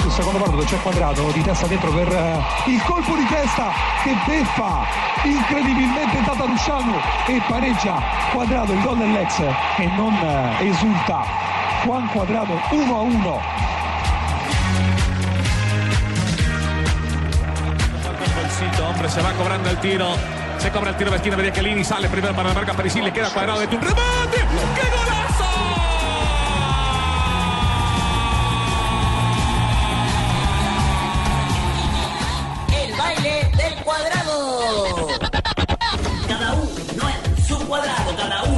Sul secondo palo dove c'è quadrato di testa dentro per eh, il colpo di testa che beffa incredibilmente Tata Rusciano e pareggia quadrato il gol dell'ex e non eh, esulta Juan Quadrado 1 a 1 Golcito, hombre, se va cobrando el tiro. Se cobra el tiro de esquina de Chiellini, sale primero para la marca Parisi, le queda cuadrado de un remate. ¡Qué golazo! Cuadrado, cada uno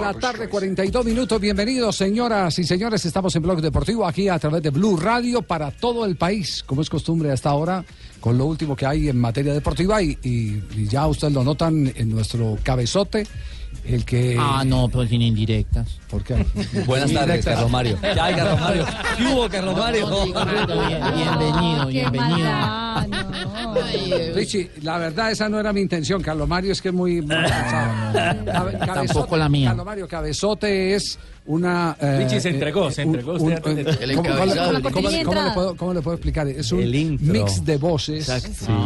la tarde, 42 minutos. Bienvenidos, señoras y señores. Estamos en Blog Deportivo aquí a través de Blue Radio para todo el país, como es costumbre hasta ahora, con lo último que hay en materia deportiva. Y, y- y ya ustedes lo notan en nuestro cabezote, el que. Ah, no, pero sin indirectas. ¿Por qué? Buenas tardes, Carlos Mario. Ya hay Carlos Mario. ¿Qué hubo, Carlos Mario? Bien- bienvenido, bienvenido. Richie, la verdad esa no era mi intención, Carlos Mario, es que es muy... muy. Cabe- Tampoco la mía. Carlos Mario, cabezote es una... eh, Richie se entregó, se entregó usted antes de- El ¿cómo- cómo- le puedo- cómo le puedo explicar? Es un mix de voces Ah,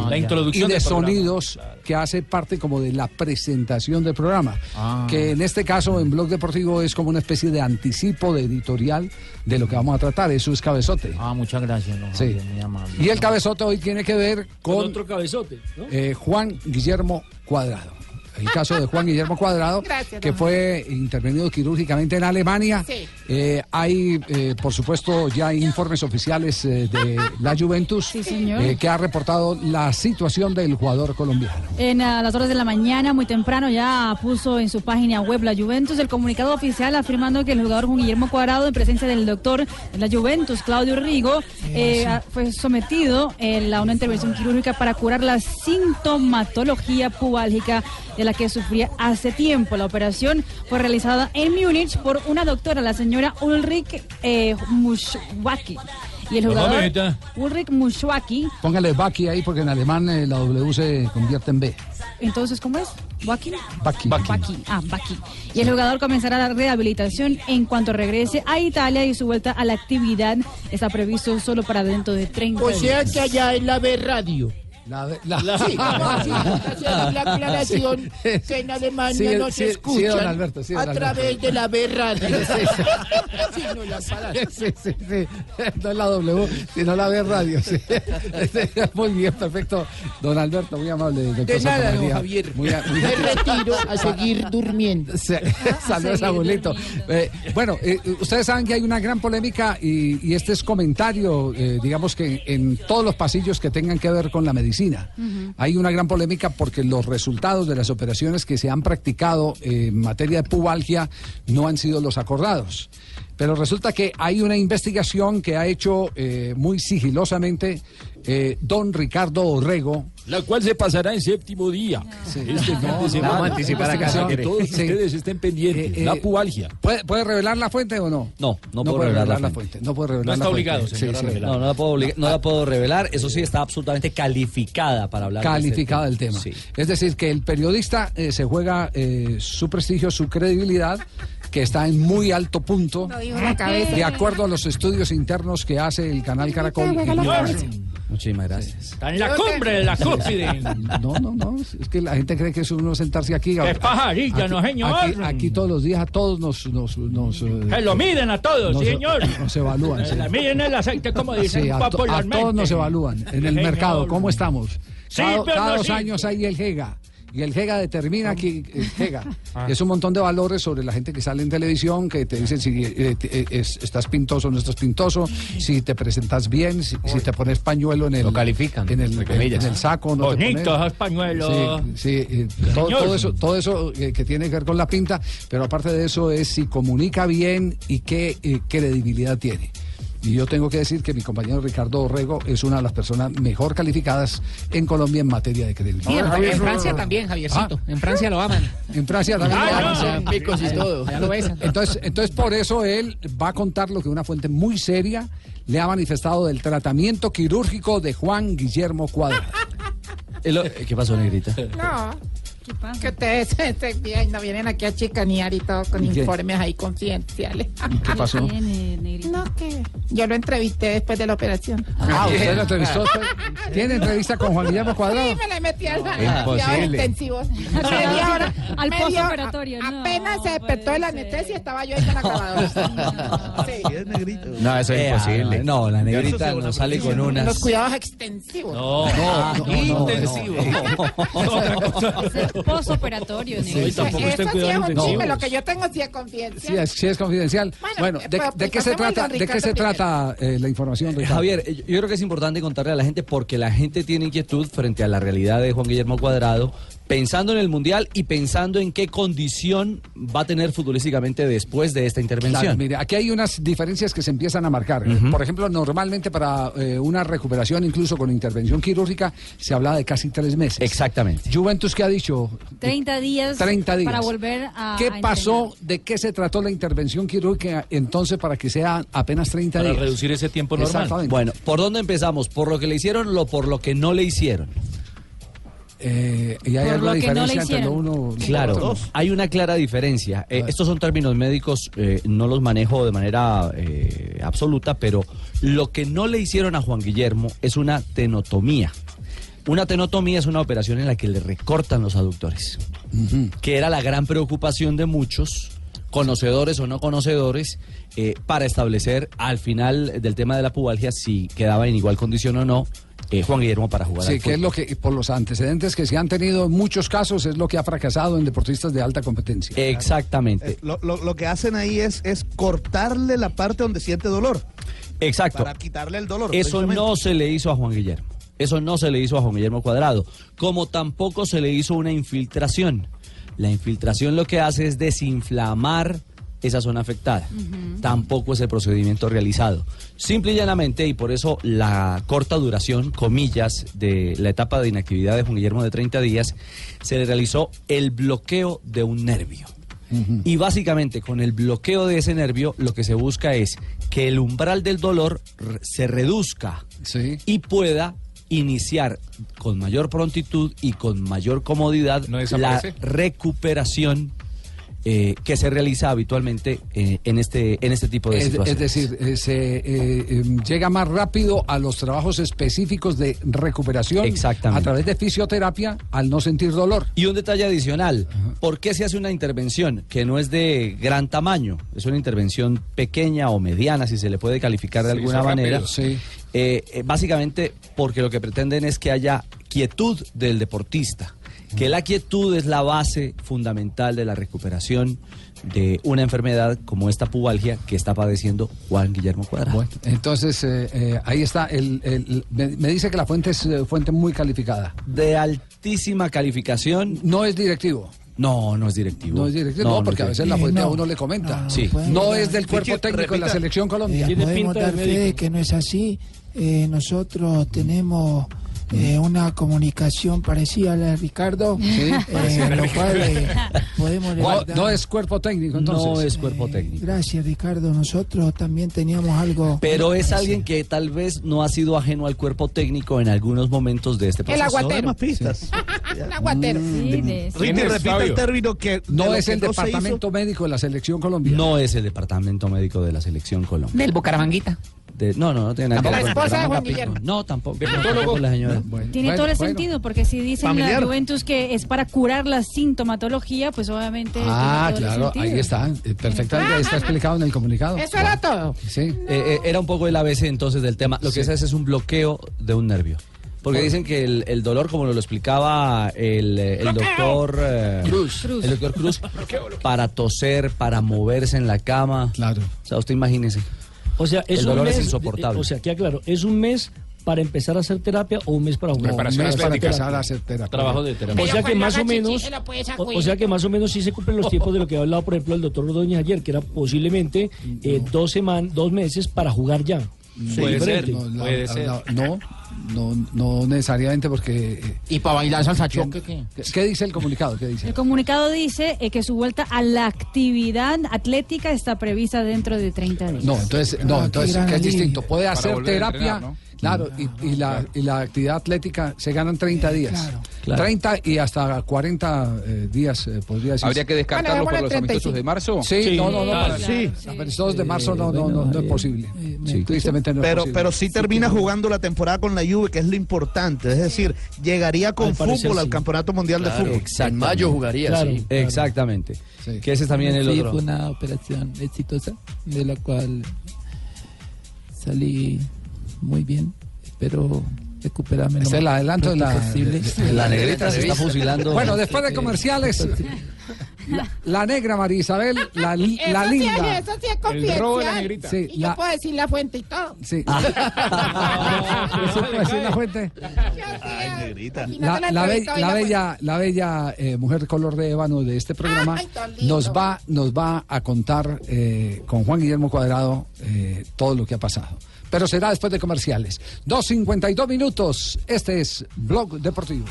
La ya. y introducción de del programa. sonidos que hace parte como de la presentación del programa. Ah. Que en este caso en Blog Deportivo es como una especie de anticipo de editorial de lo que vamos a tratar. Eso es cabezote. Ah, muchas gracias, don Sí. Javier, muy amable. Y el cabezote hoy tiene que ver Con con otro cabezote, ¿no? eh, Juan Guillermo Cuadrado. El caso de Juan Guillermo Cuadrado, que fue intervenido quirúrgicamente en Alemania. Eh, hay, eh, por supuesto, ya hay informes oficiales eh, de la Juventus señor. eh, que ha reportado la situación del jugador colombiano. En las horas de la mañana, muy temprano, ya puso en su página web la Juventus el comunicado oficial afirmando que el jugador Juan Guillermo Cuadrado, en presencia del doctor de la Juventus, Claudio Rigo, eh, ah, fue sometido eh, a una intervención quirúrgica para curar la sintomatología pubálgica de la que sufría hace tiempo. La operación fue realizada en Múnich por una doctora, la señora Ulrich eh, Muschwacki. Y el jugador. Ulrich Muschwacki Póngale Baki ahí porque en alemán eh, la W se convierte en B. Entonces, ¿cómo es? ¿Baki? Baki. Baki. Ah, Baki. Y el jugador comenzará la rehabilitación en cuanto regrese a Italia y su vuelta a la actividad está previsto solo para dentro de 30 O sea días. que allá en la B Radio. La, la- Sí, no, sí, hacer la aclaración Sí. que en Alemania Sí, no sí, se sí, escuchan Alberto, a Alberto. través de la B Radio. Sí, no, la. Sí, sí, sí. No es la W, sino la B radio. Muy bien, perfecto. Don Alberto, muy amable. Doctor De nada, don. Javier. Muy, muy Me retiro a seguir durmiendo. Saludos, abuelito. Eh, bueno, eh, ustedes saben que hay una gran polémica y, y este es comentario, eh, digamos que en todos los pasillos que tengan que ver con la medicina. Hay una gran polémica porque los resultados de las operaciones que se han practicado en materia de pubalgia no han sido los acordados. Pero resulta que hay una investigación que ha hecho eh, muy sigilosamente eh, don Ricardo Orrego, La cual se pasará en séptimo día. Este fin de semana. vamos a anticipar acá, Para que si todos. Sí. ustedes estén pendientes. Eh, eh, la pubalgia. ¿Puede, puede revelar la fuente o no? No, no puedo puede revelar la la fuente. fuente. No puede revelar No está la obligado, fuente. señor. No, no la, puedo obligar- no la puedo revelar. Eso sí está absolutamente calificada para hablar de este Calificada el tema. Sí. Es decir, que el periodista eh, se juega eh, su prestigio, su credibilidad, que está en muy alto punto, de acuerdo a los estudios internos que hace el canal Caracol. Muchísimas gracias. Está en la cumbre de la cúspide. No, no, no. Es que la gente cree que es uno sentarse aquí. Es pajarilla, no, señor. Aquí, aquí todos los días a todos nos. nos, nos eh, Se lo miden a todos, nos- sí, señor. Nos evalúan. Se sí. la miden el aceite, como dicen Sí, a, to- a todos nos evalúan en el mercado. ¿Cómo estamos? Sí, cada pero cada dos sí. años hay el GEGA. Y el GEGA determina que el GEGA Ah. es un montón de valores sobre la gente que sale en televisión, que te dicen si eh, te- eh, es- estás pintoso o no estás pintoso, si te presentas bien, si, si te pones pañuelo en el, Lo califican, en el, en saco. No Bonito esos pañuelos. Sí, sí, eh, todo, todo eso, todo eso eh, que tiene que ver con la pinta, pero aparte de eso es si comunica bien y qué eh, credibilidad tiene. Y yo tengo que decir que mi compañero Ricardo Orrego es una de las personas mejor calificadas en Colombia en materia de Y credibilidad. en, en Francia también, Javiercito. En Francia lo aman. En Francia también. Ah, lo no. hacen. Picos y todo. Ya lo besan. Entonces, entonces, por eso él va a contar lo que una fuente muy seria le ha manifestado del tratamiento quirúrgico de Juan Guillermo Cuadra. ¿Qué pasó, Negrita? No, ¿Qué pasa? que ustedes este, no vienen aquí a chicanear y todo con informes ahí confidenciales. ¿Qué pasó? Negrito. No, que yo lo entrevisté después de la operación. Ah, usted lo entrevistó. ¿Tiene entrevista con Juan Guillermo Cuadrado? Sí, me la metí al intensivos. Hora. Al media hora. postoperatorio, no, Apenas se despertó de la anestesia, estaba yo ahí con la grabadora. Sí. No, eso es Eh, imposible. ah, No, la negrita nos sale con Los unas. cuidados extensivos. No, Intensivo. Es el postoperatorio, Sí, Eso está en sí es un chisme, lo que yo tengo sí es Sí confidencial. es, sí es confidencial. Bueno, Bueno, eh, ¿de, pero de qué se trata, de qué se trata eh, la información, Ricardo? Javier, eh, yo creo que es importante contarle a la gente porque la gente tiene inquietud frente a la realidad de Juan Guillermo Cuadrado, pensando en el Mundial y pensando en qué condición va a tener futbolísticamente después de esta intervención. Claro, mire, aquí hay unas diferencias que se empiezan a marcar. Por ejemplo, normalmente para eh, una recuperación, incluso con intervención quirúrgica, se habla de casi tres meses. Exactamente. Juventus, ¿qué ha dicho? 30 días, 30 días. para volver a. ¿Qué a pasó? entrenar. ¿De qué se trató la intervención quirúrgica entonces para que sea apenas 30 Para días? reducir ese tiempo normal. Exactamente. Bueno, ¿por dónde empezamos? ¿Por lo que le hicieron o por lo que no le hicieron? Eh, ¿Y hay Por alguna lo que no le hicieron. uno Claro, otro? hay una clara diferencia. Eh, estos son términos médicos, eh, no los manejo de manera eh, absoluta, pero lo que no le hicieron a Juan Guillermo es una tenotomía. Una tenotomía es una operación en la que le recortan los aductores, que era la gran preocupación de muchos, conocedores o no conocedores, eh, para establecer al final del tema de la pubalgia si quedaba en igual condición o no eh, Juan Guillermo para jugar Sí, al que es lo que, por los antecedentes que se han tenido en muchos casos, es lo que ha fracasado en deportistas de alta competencia. Exactamente. Eh, lo, lo- lo que hacen ahí es, es cortarle la parte donde siente dolor. Exacto. Para quitarle el dolor. Eso no se le hizo a Juan Guillermo. Eso no se le hizo a Juan Guillermo Cuadrado. Como tampoco se le hizo una infiltración. La infiltración lo que hace es desinflamar esa zona afectada. Tampoco es el procedimiento realizado. Simple y llanamente, y por eso la corta duración, comillas, de la etapa de inactividad de Juan Guillermo de 30 días, se le realizó el bloqueo de un nervio. Y básicamente con el bloqueo de ese nervio lo que se busca es que el umbral del dolor se reduzca Sí. y pueda iniciar con mayor prontitud y con mayor comodidad ¿No la recuperación eh, que se realiza habitualmente eh, en este en este tipo de Es, es situaciones. decir, eh, se eh, em, llega más rápido a los trabajos específicos de recuperación Exactamente. a través de fisioterapia al no sentir dolor. Y un detalle adicional, ¿por qué se hace una intervención que no es de gran tamaño? Es una intervención pequeña o mediana, si se le puede calificar de alguna rápido. manera. Sí. Básicamente porque lo que pretenden es que haya quietud del deportista, que la quietud es la base fundamental de la recuperación de una enfermedad como esta pubalgia que está padeciendo Juan Guillermo Cuadrado. Bueno, entonces eh, eh, ahí está. El, el- me, me dice que la fuente es eh, fuente muy calificada. De altísima calificación, No es directivo. no, no es directivo. No es directivo, no, porque a veces la fuente a no. uno le comenta. No, Sí. No es del cuerpo técnico de la selección eh, Colombia. Tiene podemos pinta de dar fe de que no es así. Eh, nosotros tenemos eh, una comunicación parecida a la de Ricardo, eh, lo cual eh, podemos No, no es cuerpo técnico, entonces. No es cuerpo Eh, técnico. Gracias, Ricardo. Nosotros también teníamos algo. Pero es parecido. alguien que tal vez no ha sido ajeno al cuerpo técnico en algunos momentos de este El proceso. Hay aguatero. más pistas. El aguatero. Sí, de- sí. ¿Quién es, repita el término que. No es que el no departamento médico de la selección Colombia. No es el departamento médico de la selección Colombia. Del Bucaramanguita. De- no, no, no tiene nada que La ver con esposa de Juan. Guillermo. No, tampoco. La señora. Tiene Bueno, todo el bueno. sentido, porque si dicen Familiar. la Juventus que es para curar la sintomatología, pues obviamente. Ah, claro, ahí está. eh, Perfectamente, ahí está explicado en el comunicado. Eso era todo. Sí. Eh, eh, era un poco el ABC entonces del tema. Lo que se hace es un bloqueo de un nervio. Porque dicen que el, el dolor, como lo explicaba el, el doctor eh, Cruz. el doctor Cruz, para toser, para moverse en la cama. Claro. O sea, usted imagínese. O sea, es El un dolor es mes, insoportable. O sea, queda claro, ¿es un mes para empezar a hacer terapia o un mes para jugar? Preparación Un mes para. Empezar a hacer terapia. Trabajo de terapia. O sea que más o menos, o, sea que más o menos sí se cumplen los tiempos de lo que ha hablado, por ejemplo, el doctor Ordóñez ayer, que era posiblemente eh, dos semanas, dos meses para jugar ya. Puede Diferente. ser, no, la- Puede la- ser. la- no, no, no necesariamente porque... eh, Y para bailar salsa choque, ¿qué? ¿qué, dice el comunicado? ¿Qué dice? El comunicado dice eh, que su vuelta a la actividad atlética está prevista dentro de 30 días. No, entonces, Ah, no, qué entonces que es distinto. Puede Para hacer terapia, entrenar, ¿no? claro, y, y la, y la actividad atlética se ganan 30 días. Claro. Claro. 30 y hasta 40 eh, días, eh, podría decir. ¿Habría que descartarlo Bueno, por los amistosos de marzo? Sí, Sí, no, no, no. claro. para- Sí. Los amistosos de marzo no, no, no, no es posible. Eh, Sí, tristemente no es Pero, posible. pero sí termina jugando la temporada con la Juve, que es lo importante. Es decir, llegaría con Al parecer, fútbol al sí. Campeonato Mundial de Fútbol. En mayo jugaría, Claro. sí. Exactamente. Sí. Que ese es también el Sí, otro. fue una operación exitosa de la cual salí muy bien. Espero recuperarme. es el adelanto de la, posible. La negrita se está fusilando. Bueno, después de comerciales, la, la negra María Isabel, la, li- Eso la sí, linda. eso sí es El robo de la confidencial. negrita. Sí, Y la- yo puedo decir la fuente y todo. Sí. ¿Sí puede decir la fuente? Ay, La, la be- la bella, la bella eh, mujer de color de ébano de este programa Ay, nos va, nos va a contar eh, con Juan Guillermo Cuadrado eh, todo lo que ha pasado. Pero será después de comerciales. 2.52 minutos. Este es Blog Deportivo.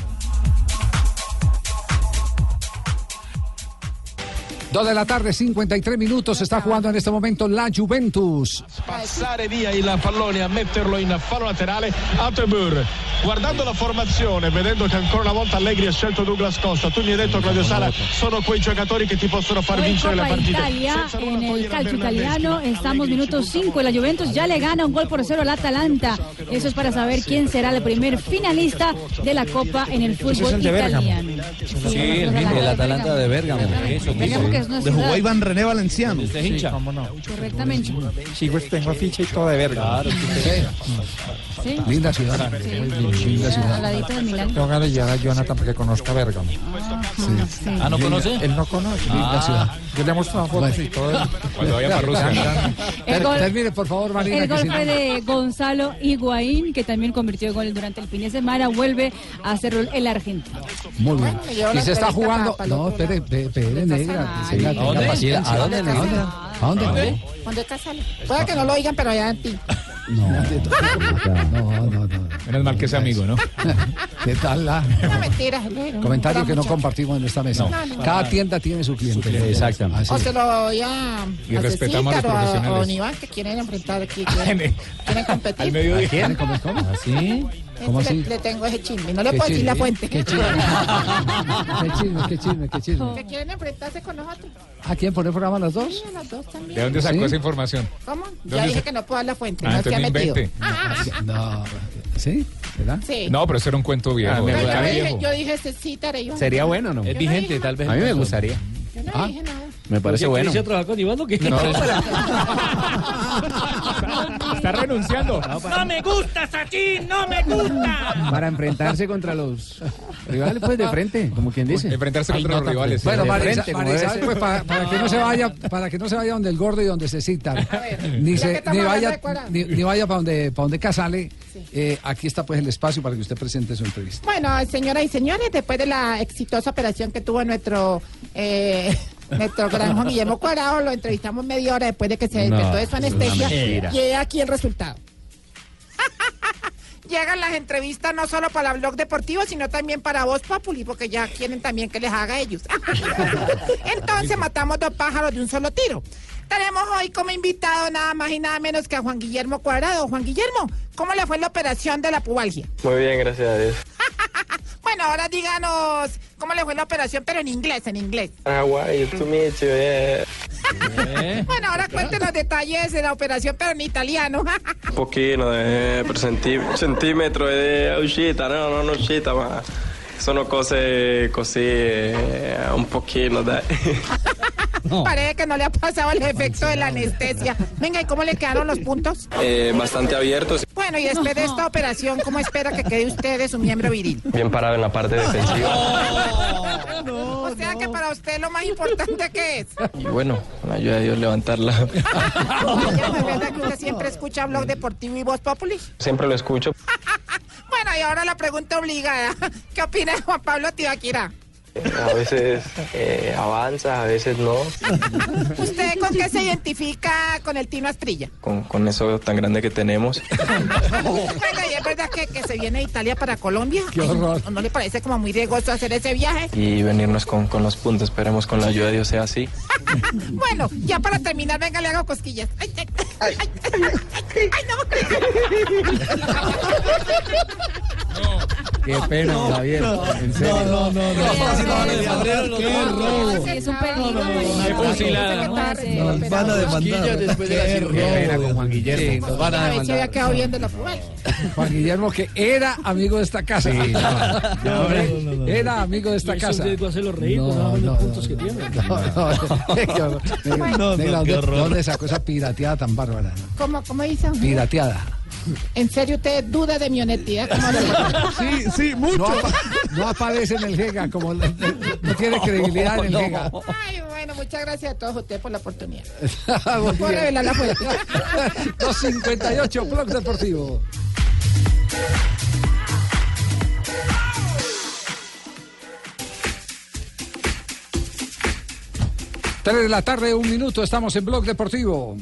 Dos de la tarde, 53 minutos. Está jugando en este momento la Juventus. Passare via il pallone a metterlo in fallo laterale Atebur. Guardando la formazione, vedendo che ancora una volta Allegri ha scelto Douglas Costa, tu mi hai detto Claudio Sala, sono quei giocatori che ti possono far vincere le Copa partite. Italia, en el togliere a calcio italiano, estamos Allegri minuto ci può 5 y la Juventus ya le gana un gol por cero al Atalanta. Eso es para saber quién será el primer finalista de la Copa en el fútbol italiano. Sí, el mismo, el Atalanta de Bérgamo. Eso es una De jugó ciudad. Iván René Valenciano. ¿Cómo no? Correctamente. Sí, pues tengo ficha y todo de verga. Sí. Linda ciudad. Linda Al ciudad. ladito de Milán. Tengo ganas de llevar a Jonathan para que conozca Bérgamo. Sí. Ah, ¿no conoce? Él no conoce. Linda ciudad. Yo le he mostrado fotos y todo. Cuando vaya para Rusia. Termine, por favor, Marina. El que gol si no- fue de Gonzalo Higuaín, que también convirtió gol durante el fin de semana. Vuelve a hacerlo el argentino. Muy bien. Y se está jugando. No, espere, espere, negra. Paciencia. ¿A dónde, ¿A dónde? ¿A dónde? ¿Dónde está Sala? Puede que no lo oigan, pero allá en ti. No, no, no, no. Menos mal que es amigo, ¿no? ¿Qué tal la? No, mentira. Comentario que no muchacho. compartimos en esta mesa. No, no. Cada tienda tiene su cliente. Exactamente. Así. O se lo voy a, Y a respetamos a los o a- o a profesionales. Iván que quieren enfrentar aquí. Quieren, quieren competir. mediodía. ¿Quién? ¿Cómo, cómo? ¿Así? ¿Cómo Le- así? Le, tengo ese chisme. No le ¿Qué puedo decir la fuente. ¿Qué chisme? ¿Qué chisme? ¿Qué chisme? ¿Qué chisme? Que quieren enfrentarse con nosotros. ¿A quién pone el programa los Sí, dos? a los dos también. ¿De dónde sacó ¿Sí? esa información? ¿Cómo? ¿Dónde Ya dije se- que no puedo dar la fuente. Ah, no se ha entonces no metido. invente. No. ¿Sí? ¿Verdad? Sí. No, pero eso era un cuento viejo. Ah, me yo, dije, yo dije era Iván. Sería bueno, ¿no? Es vigente, tal vez. A mí me gustaría. Yo no Ah. dije nada. Me parece bueno. ¿Quieres trabajar con Iván o qué? No, Está renunciando. ¡No me gustas aquí! ¡No me gusta! para enfrentarse contra los rivales, pues de frente, como quien dice. Enfrentarse contra los rivales. Bueno, Marisa, frente, Marisa, pues para, para que no se vaya, para que no se vaya donde el gordo y donde se cita, ni se, ni vaya, ni vaya para donde, para donde Casale, eh, aquí está pues el espacio para que usted presente su entrevista. Bueno, señoras y señores, después de la exitosa operación que tuvo nuestro eh, nuestro gran Juan Guillermo Cuadrado, lo entrevistamos media hora después de que se No, despertó de su anestesia. Y he aquí el resultado. Llegan las entrevistas no solo para Blog Deportivo, sino también para Voz Populi, porque ya quieren también que les haga a ellos. Entonces matamos dos pájaros de un solo tiro. Tenemos hoy como invitado nada más y nada menos que a Juan Guillermo Cuadrado. Juan Guillermo, ¿cómo le fue la operación de la pubalgia? Muy bien, gracias a Dios. Bueno, ahora díganos cómo le fue la operación, pero en inglés, en inglés. How are you to meet you? Yeah. Bueno, ahora cuente los detalles de la operación, pero en italiano. Un pochino eh, per centimetro è uscita, no, non uscita, ma sono cose così, eh, un pochino, dai. Parece que no le ha pasado el efecto de la anestesia. Venga, ¿y cómo le quedaron los puntos? Eh, bastante abiertos, Bueno, y después de esta operación, ¿cómo espera que quede usted de su miembro viril? bien parado en la parte defensiva. O sea que para usted lo más importante que es. Y bueno, con la ayuda de Dios levantarla. Me verdad que usted siempre escucha Blog Deportivo y Voz Populi. Siempre lo escucho. Bueno, y ahora la pregunta obligada. ¿Qué opina de Juan Pablo Tibaquira? A veces eh, avanza, a veces no. ¿Usted con qué se identifica con el Tino Astrilla? Con, con eso tan grande que tenemos. Venga, y es verdad que, que se viene de Italia para Colombia. Qué horror. ¿No, no le parece como muy riesgoso hacer ese viaje? Y venirnos con, con los puntos. Esperemos con la ayuda de Dios sea así. Bueno, ya para terminar, venga, le hago cosquillas. Ay, ay, ay, ay, ay, Qué pena, Javier. En serio. No, no, no. Sí, es un peligro. Nos van a demandar. después de la Qué cirugía. pena con Juan Guillermo. Nos van a había quedado la. Juan Guillermo, que era amigo de esta casa. Era amigo de esta casa. es riesgo hacerlo reír No, no, puntos que tiene. No, ¿dónde- horror. ¿Dónde sacó esa pirateada tan bárbara? ¿Cómo, cómo dice? Pirateada. ¿En serio usted duda de mi honestidad? ¿Cómo le- Sí, sí, mucho. No, apa- no aparece en el GEGA, como le- no tiene credibilidad en el No, GEGA. Ay, bueno, muchas gracias a todos ustedes por la oportunidad. Muy Puedo revelar la fuente. 258, Blog Deportivo. Tres de la tarde, un minuto, estamos en Blog Deportivo.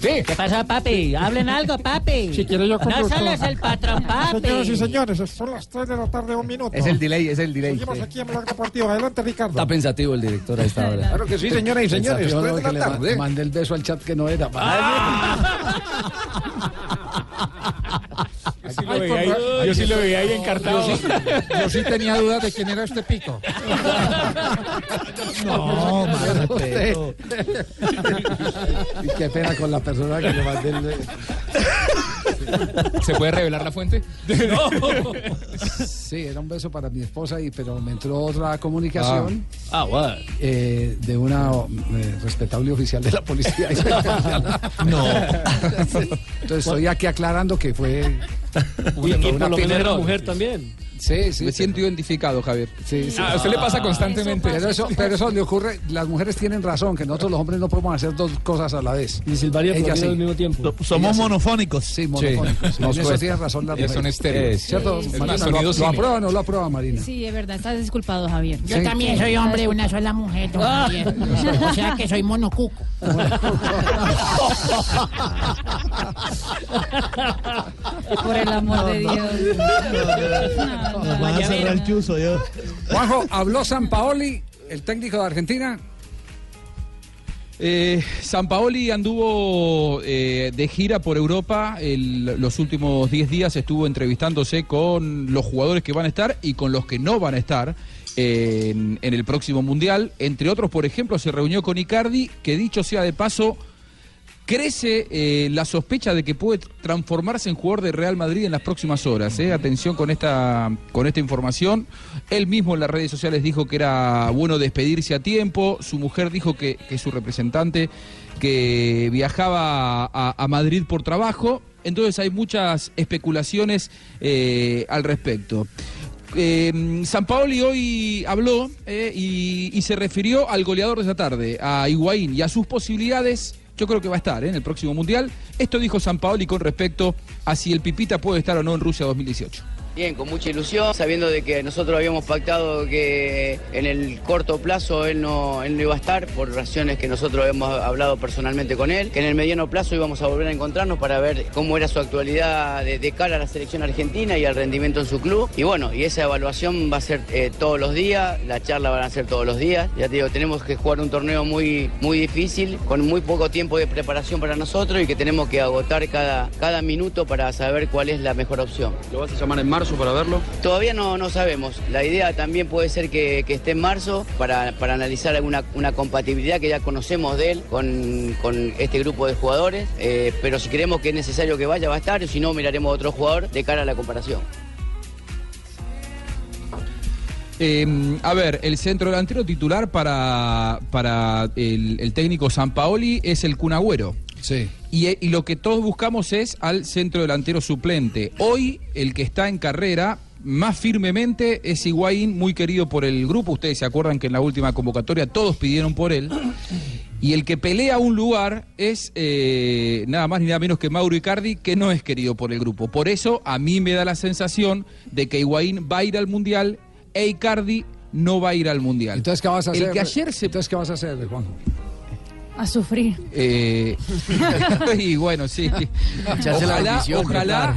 ¿Qué pasa, papi? Hablen algo, papi. Si quiere yo No solo es el patrón, papi. Señoras y señores, son las 3 de la tarde, un minuto. Es el delay, es el delay. Seguimos aquí en Blog Deportivo. Adelante, Ricardo. Está pensativo el director a esta hora. Claro que sí, señoras y señores, Pensativo, tres no, de que la le tarde. ma- mandé el beso al chat que no era. sí lo veía ahí- yo sí lo veía ahí encartado. Yo sí, yo sí tenía dudas de quién era este pico. No, madre. Y qué pena con la persona que le mandé el. ¿Se puede revelar la fuente? Sí, era un beso para mi esposa, y, pero me entró otra comunicación Ah, bueno. eh, de una eh, respetable oficial de la policía. No. Entonces estoy aquí aclarando que fue Y que por lo menos era pena. mujer también. Sí, sí. Me siento identificado, Javier. Sí, sí. Ah, a usted le pasa constantemente. Pero eso, pero eso le ocurre, las mujeres tienen razón, que nosotros los hombres no podemos hacer dos cosas a la vez. Y Florida sí. al mismo tiempo. Somos Ella monofónicos. Sí, monofónicos. Sí, nos en eso cuesta. tiene razón la Eh, son estéreos. ¿Cierto? Es Marina, más, ¿lo- ¿Lo, aprueba o no lo aprueba, Marina? Sí, es verdad, estás disculpado, Javier. Yo Sí. también soy hombre de una sola mujer, don Javier. O sea que soy monocuco. Por el amor de Dios. Nos van a cerrar el chuzo, yo. Juanjo, habló San Paoli, el técnico de Argentina. Eh, San Paoli anduvo eh, de gira por Europa el- los últimos 10 días, estuvo entrevistándose con los jugadores que van a estar y con los que no van a estar eh, en, en el próximo Mundial. Entre otros, por ejemplo, se reunió con Icardi, que dicho sea de paso, crece eh, la sospecha de que puede transformarse en jugador de Real Madrid en las próximas horas. eh. Atención con esta, con esta información. Él mismo en las redes sociales dijo que era bueno despedirse a tiempo. Su mujer dijo que, que su representante que viajaba a, Madrid por trabajo. Entonces hay muchas especulaciones eh, al respecto. San Paoli hoy habló y, y se refirió al goleador de esta tarde, a Higuaín, y a sus posibilidades. Yo creo que va a estar eh, en el próximo Mundial. Esto dijo San Paoli con respecto a si el Pipita puede estar o no en Rusia 2018. Bien, con mucha ilusión, sabiendo de que nosotros habíamos pactado que en el corto plazo él no, él no iba a estar por razones que nosotros habíamos hablado personalmente con él, que en el mediano plazo íbamos a volver a encontrarnos para ver cómo era su actualidad de, de cara a la selección argentina y al rendimiento en su club. Y bueno, y esa evaluación va a ser eh, todos los días, la charla van a ser todos los días. Ya te digo, tenemos que jugar un torneo muy, muy difícil, con muy poco tiempo de preparación para nosotros y que tenemos que agotar cada, cada minuto para saber cuál es la mejor opción. ¿Lo vas a llamar en marzo plazo para verlo? Todavía no, no sabemos. La idea también puede ser que, que esté en marzo para, para analizar alguna una compatibilidad que ya conocemos de él con, con este grupo de jugadores. Eh, pero si creemos que es necesario que vaya, va a estar. Y si no, miraremos a otro jugador de cara a la comparación. Eh, a ver, el centro delantero titular para, para el, el técnico Sampaoli es el Cunagüero. Sí. Y, eh, y lo que todos buscamos es al centro delantero suplente. Hoy, el que está en carrera más firmemente es Higuaín, muy querido por el grupo. Ustedes se acuerdan que en la última convocatoria todos pidieron por él. Y el que pelea un lugar es eh, nada más ni nada menos que Mauro Icardi, que no es querido por el grupo. Por eso a mí me da la sensación de que Higuaín va a ir al Mundial e Icardi no va a ir al Mundial. Entonces, ¿qué vas a El hacer? que ayer se... Entonces, ¿qué vas a hacer, Juanjo? A sufrir. Eh, y bueno, sí. Ojalá, ojalá,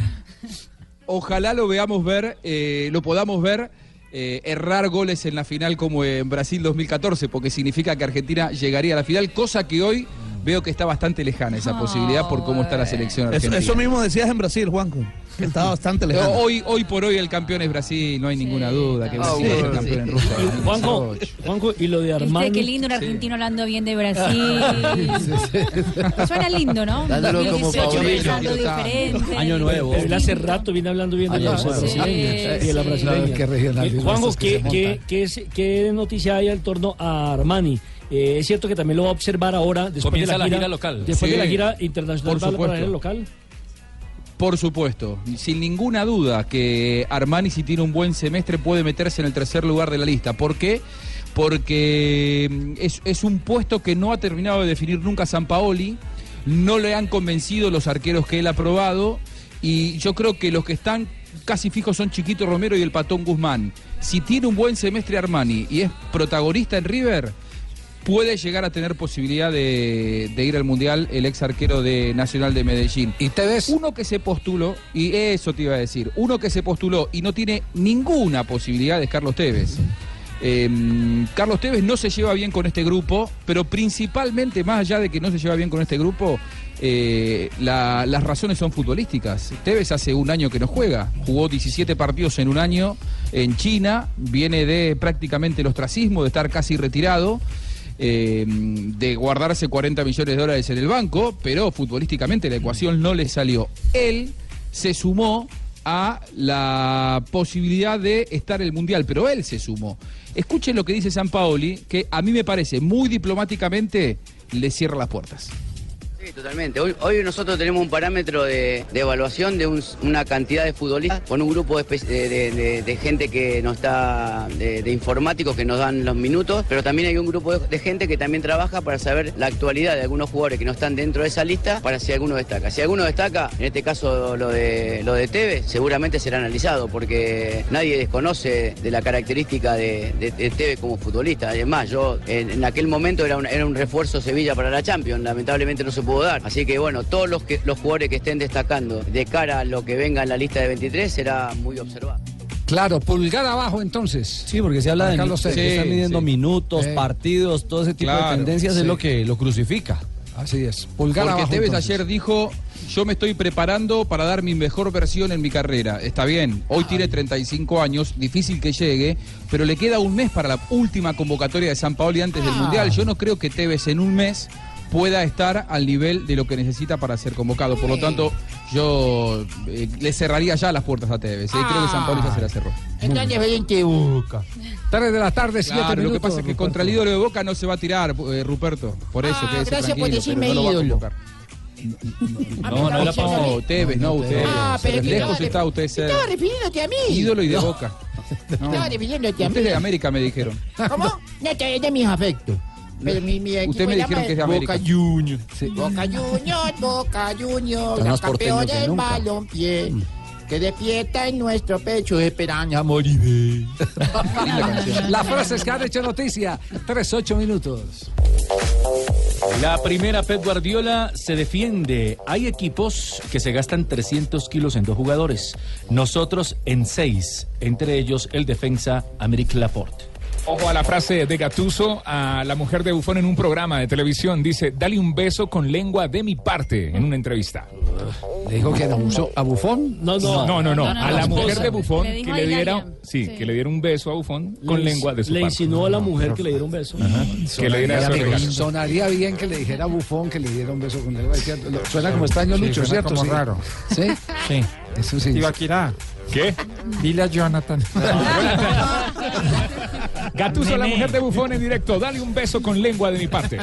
ojalá lo veamos ver, eh, lo podamos ver eh, errar goles en la final como en Brasil 2014, porque significa que Argentina llegaría a la final, cosa que hoy veo que está bastante lejana esa posibilidad por cómo está la selección Eso, argentina. eso mismo decías en Brasil, Juanco. Que estaba bastante lejano. Hoy, hoy por hoy el campeón es Brasil, no hay ninguna duda que Brasil es el campeón en Rusia. Juanjo, Juanjo, y lo de Este, Armani. qué lindo un argentino hablando bien de Brasil. Suena lindo, ¿no? Dándolo como 2018, favorito. pensando diferente. Año nuevo. Él hace rato viene hablando bien de Año los brasileños Sí, y de la sí. brasileña. Eh, Juanjo, ¿qué, qué, qué, qué noticia hay al torno a Armani? Eh, es cierto que también lo va a observar ahora después Comienza de la la gira, gira local. Después de la gira internacional Por para la supuesto. gira local. Por supuesto, sin ninguna duda que Armani si tiene un buen semestre puede meterse en el tercer lugar de la lista. ¿Por qué? Porque mm, es, es un puesto que no ha terminado de definir nunca San Paoli, no le han convencido los arqueros que él ha probado y yo creo que los que están casi fijos son Chiquito Romero y el Patón Guzmán. Si tiene un buen semestre Armani y es protagonista en River, puede llegar a tener posibilidad de, de ir al Mundial el ex arquero de Nacional de Medellín. ¿Y te ves? Uno que se postuló, y eso te iba a decir, uno que se postuló y no tiene ninguna posibilidad es Carlos Tevez. Eh, Carlos Tevez no se lleva bien con este grupo, pero principalmente, más allá de que no se lleva bien con este grupo, eh, la- las razones son futbolísticas. Tevez hace un año que no juega, jugó 17 partidos en un año en China, viene de prácticamente el ostracismo, de estar casi retirado. Eh, de guardarse 40 millones de dólares en el banco, pero futbolísticamente la ecuación no le salió. Él se sumó a la posibilidad de estar en el Mundial, pero él se sumó. Escuchen lo que dice San Paoli, que a mí me parece muy diplomáticamente le cierra las puertas. Sí, totalmente. Hoy, nosotros tenemos un parámetro de, evaluación de un- una cantidad de futbolistas con un grupo de, gente que nos está, de, informáticos que nos dan los minutos, pero también hay un grupo de, gente que también trabaja para saber la actualidad de algunos jugadores que no están dentro de esa lista para si alguno destaca. Si alguno destaca, en este caso lo de, lo de Tevez, seguramente será analizado porque nadie desconoce de la característica de, Tevez como futbolista. Además, yo en, en aquel momento era un, era un refuerzo Sevilla para la Champions, lamentablemente no se pudo dar. Así que bueno, todos los, que, los jugadores que estén destacando de cara a lo que venga en la lista de 23 será muy observado. Claro, pulgar abajo entonces. Sí, porque se habla de Carlos se Tevez. están midiendo Sí. minutos, Eh, partidos, todo ese tipo Claro, de tendencias sí. es lo que lo crucifica. Así es. Pulgar Porque abajo. Tevez entonces. ayer dijo, yo me estoy preparando para dar mi mejor versión en mi carrera. Está bien, hoy tiene 35 años, difícil que llegue, pero le queda un mes para la última convocatoria de San Paoli antes del Ah. Mundial. Yo no creo que Tevez en un mes pueda estar al nivel de lo que necesita para ser convocado. Por lo tanto, yo eh, le cerraría ya las puertas a Tevez. ¿eh? Creo que San Paoli ya se la cerró. Entonces, ven que busca. 3 de la tarde, 7 Claro, minutos. lo que pasa es que contra el ídolo de Boca no se va a tirar, eh, Ruperto. Por eso, Ah, gracias por decirme no ídolo. No, no, a mí. Tevez, no usted. Ah, pero es que Lejos estaba está usted ser Estaba refiriéndote a mí. ídolo y de No, Boca. No. Estaba refiriéndote a mí. Usted de América, me dijeron. ¿Cómo? No, este de mis afectos. Pero mi, mi equipo Usted me dijeron que es de América. Boca Juniors. Boca Juniors, Boca Juniors, porteños campeón que del balompié. Que despierta en nuestro pecho esperanza morir. Las frases que han hecho noticia. 3, 8 minutos. La primera, Pep Guardiola se defiende. Hay equipos que se gastan 300 kilos en dos jugadores. Nosotros en seis, entre ellos el defensa Améric Laporte. Ojo a la frase de Gatuso a la mujer de Bufón en un programa de televisión. Dice, dale un beso con lengua de mi parte en una entrevista. ¿Le dijo que era a Bufón? No, no. No, no, no. No, no, a la mujer de Bufón Le que a le diera, sí, Sí. que le diera un beso a Bufón con Le lengua de su Le parte. insinuó a la mujer que le diera un beso. Que le diera esos Sonaría, bien que le dijera a Bufón que le diera un beso con él. Suena como extraño Sí, Lucho, suena ¿cierto? como Sí. raro. ¿Sí? Sí. Eso sí. Tibaquirá. ¿Qué? Dile a Jonathan. Gatuso, la Nene. mujer de Bufón en directo. Dale un beso con lengua de mi parte.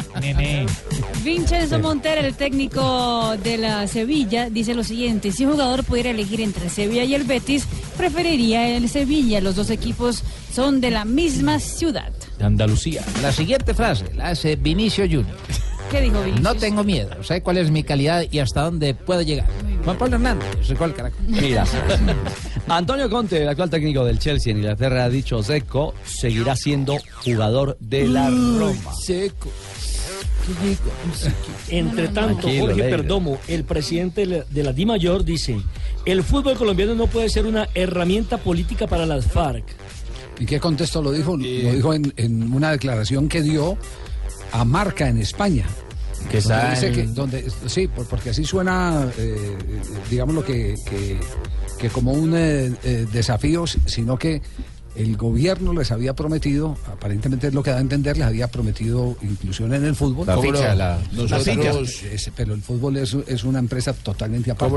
Vincenzo Montero, el técnico de la Sevilla, dice lo siguiente: si un jugador pudiera elegir entre el Sevilla y el Betis, preferiría el Sevilla. Los dos equipos son de la misma ciudad. De Andalucía. La siguiente frase la hace Vinicio Junior. ¿Qué dijo Vinicius? No tengo miedo, sé cuál es mi calidad y hasta dónde puedo llegar. Juan Pablo Hernández, gol Caracol. Mira, Antonio Conte, el actual técnico del Chelsea en Inglaterra, ha dicho Seco seguirá siendo jugador de la Roma. Seco. Entre tanto, Tranquilo, Jorge. Perdomo, el presidente de la- DIMAYOR, dice: el fútbol colombiano no puede ser una herramienta política para las FARC. ¿Y qué contexto lo dijo? Lo dijo en, en una declaración que dio a Marca en España. Que está dice en- que- donde, sí, por- porque así suena, eh, digamos lo que, que, que como un eh, eh, desafío, sino que el gobierno les había prometido, aparentemente es lo que da a entender, les había prometido inclusión en el fútbol. La ¿Cómo ficha, la- Nosotros- es- pero el fútbol es, es una empresa totalmente aparte.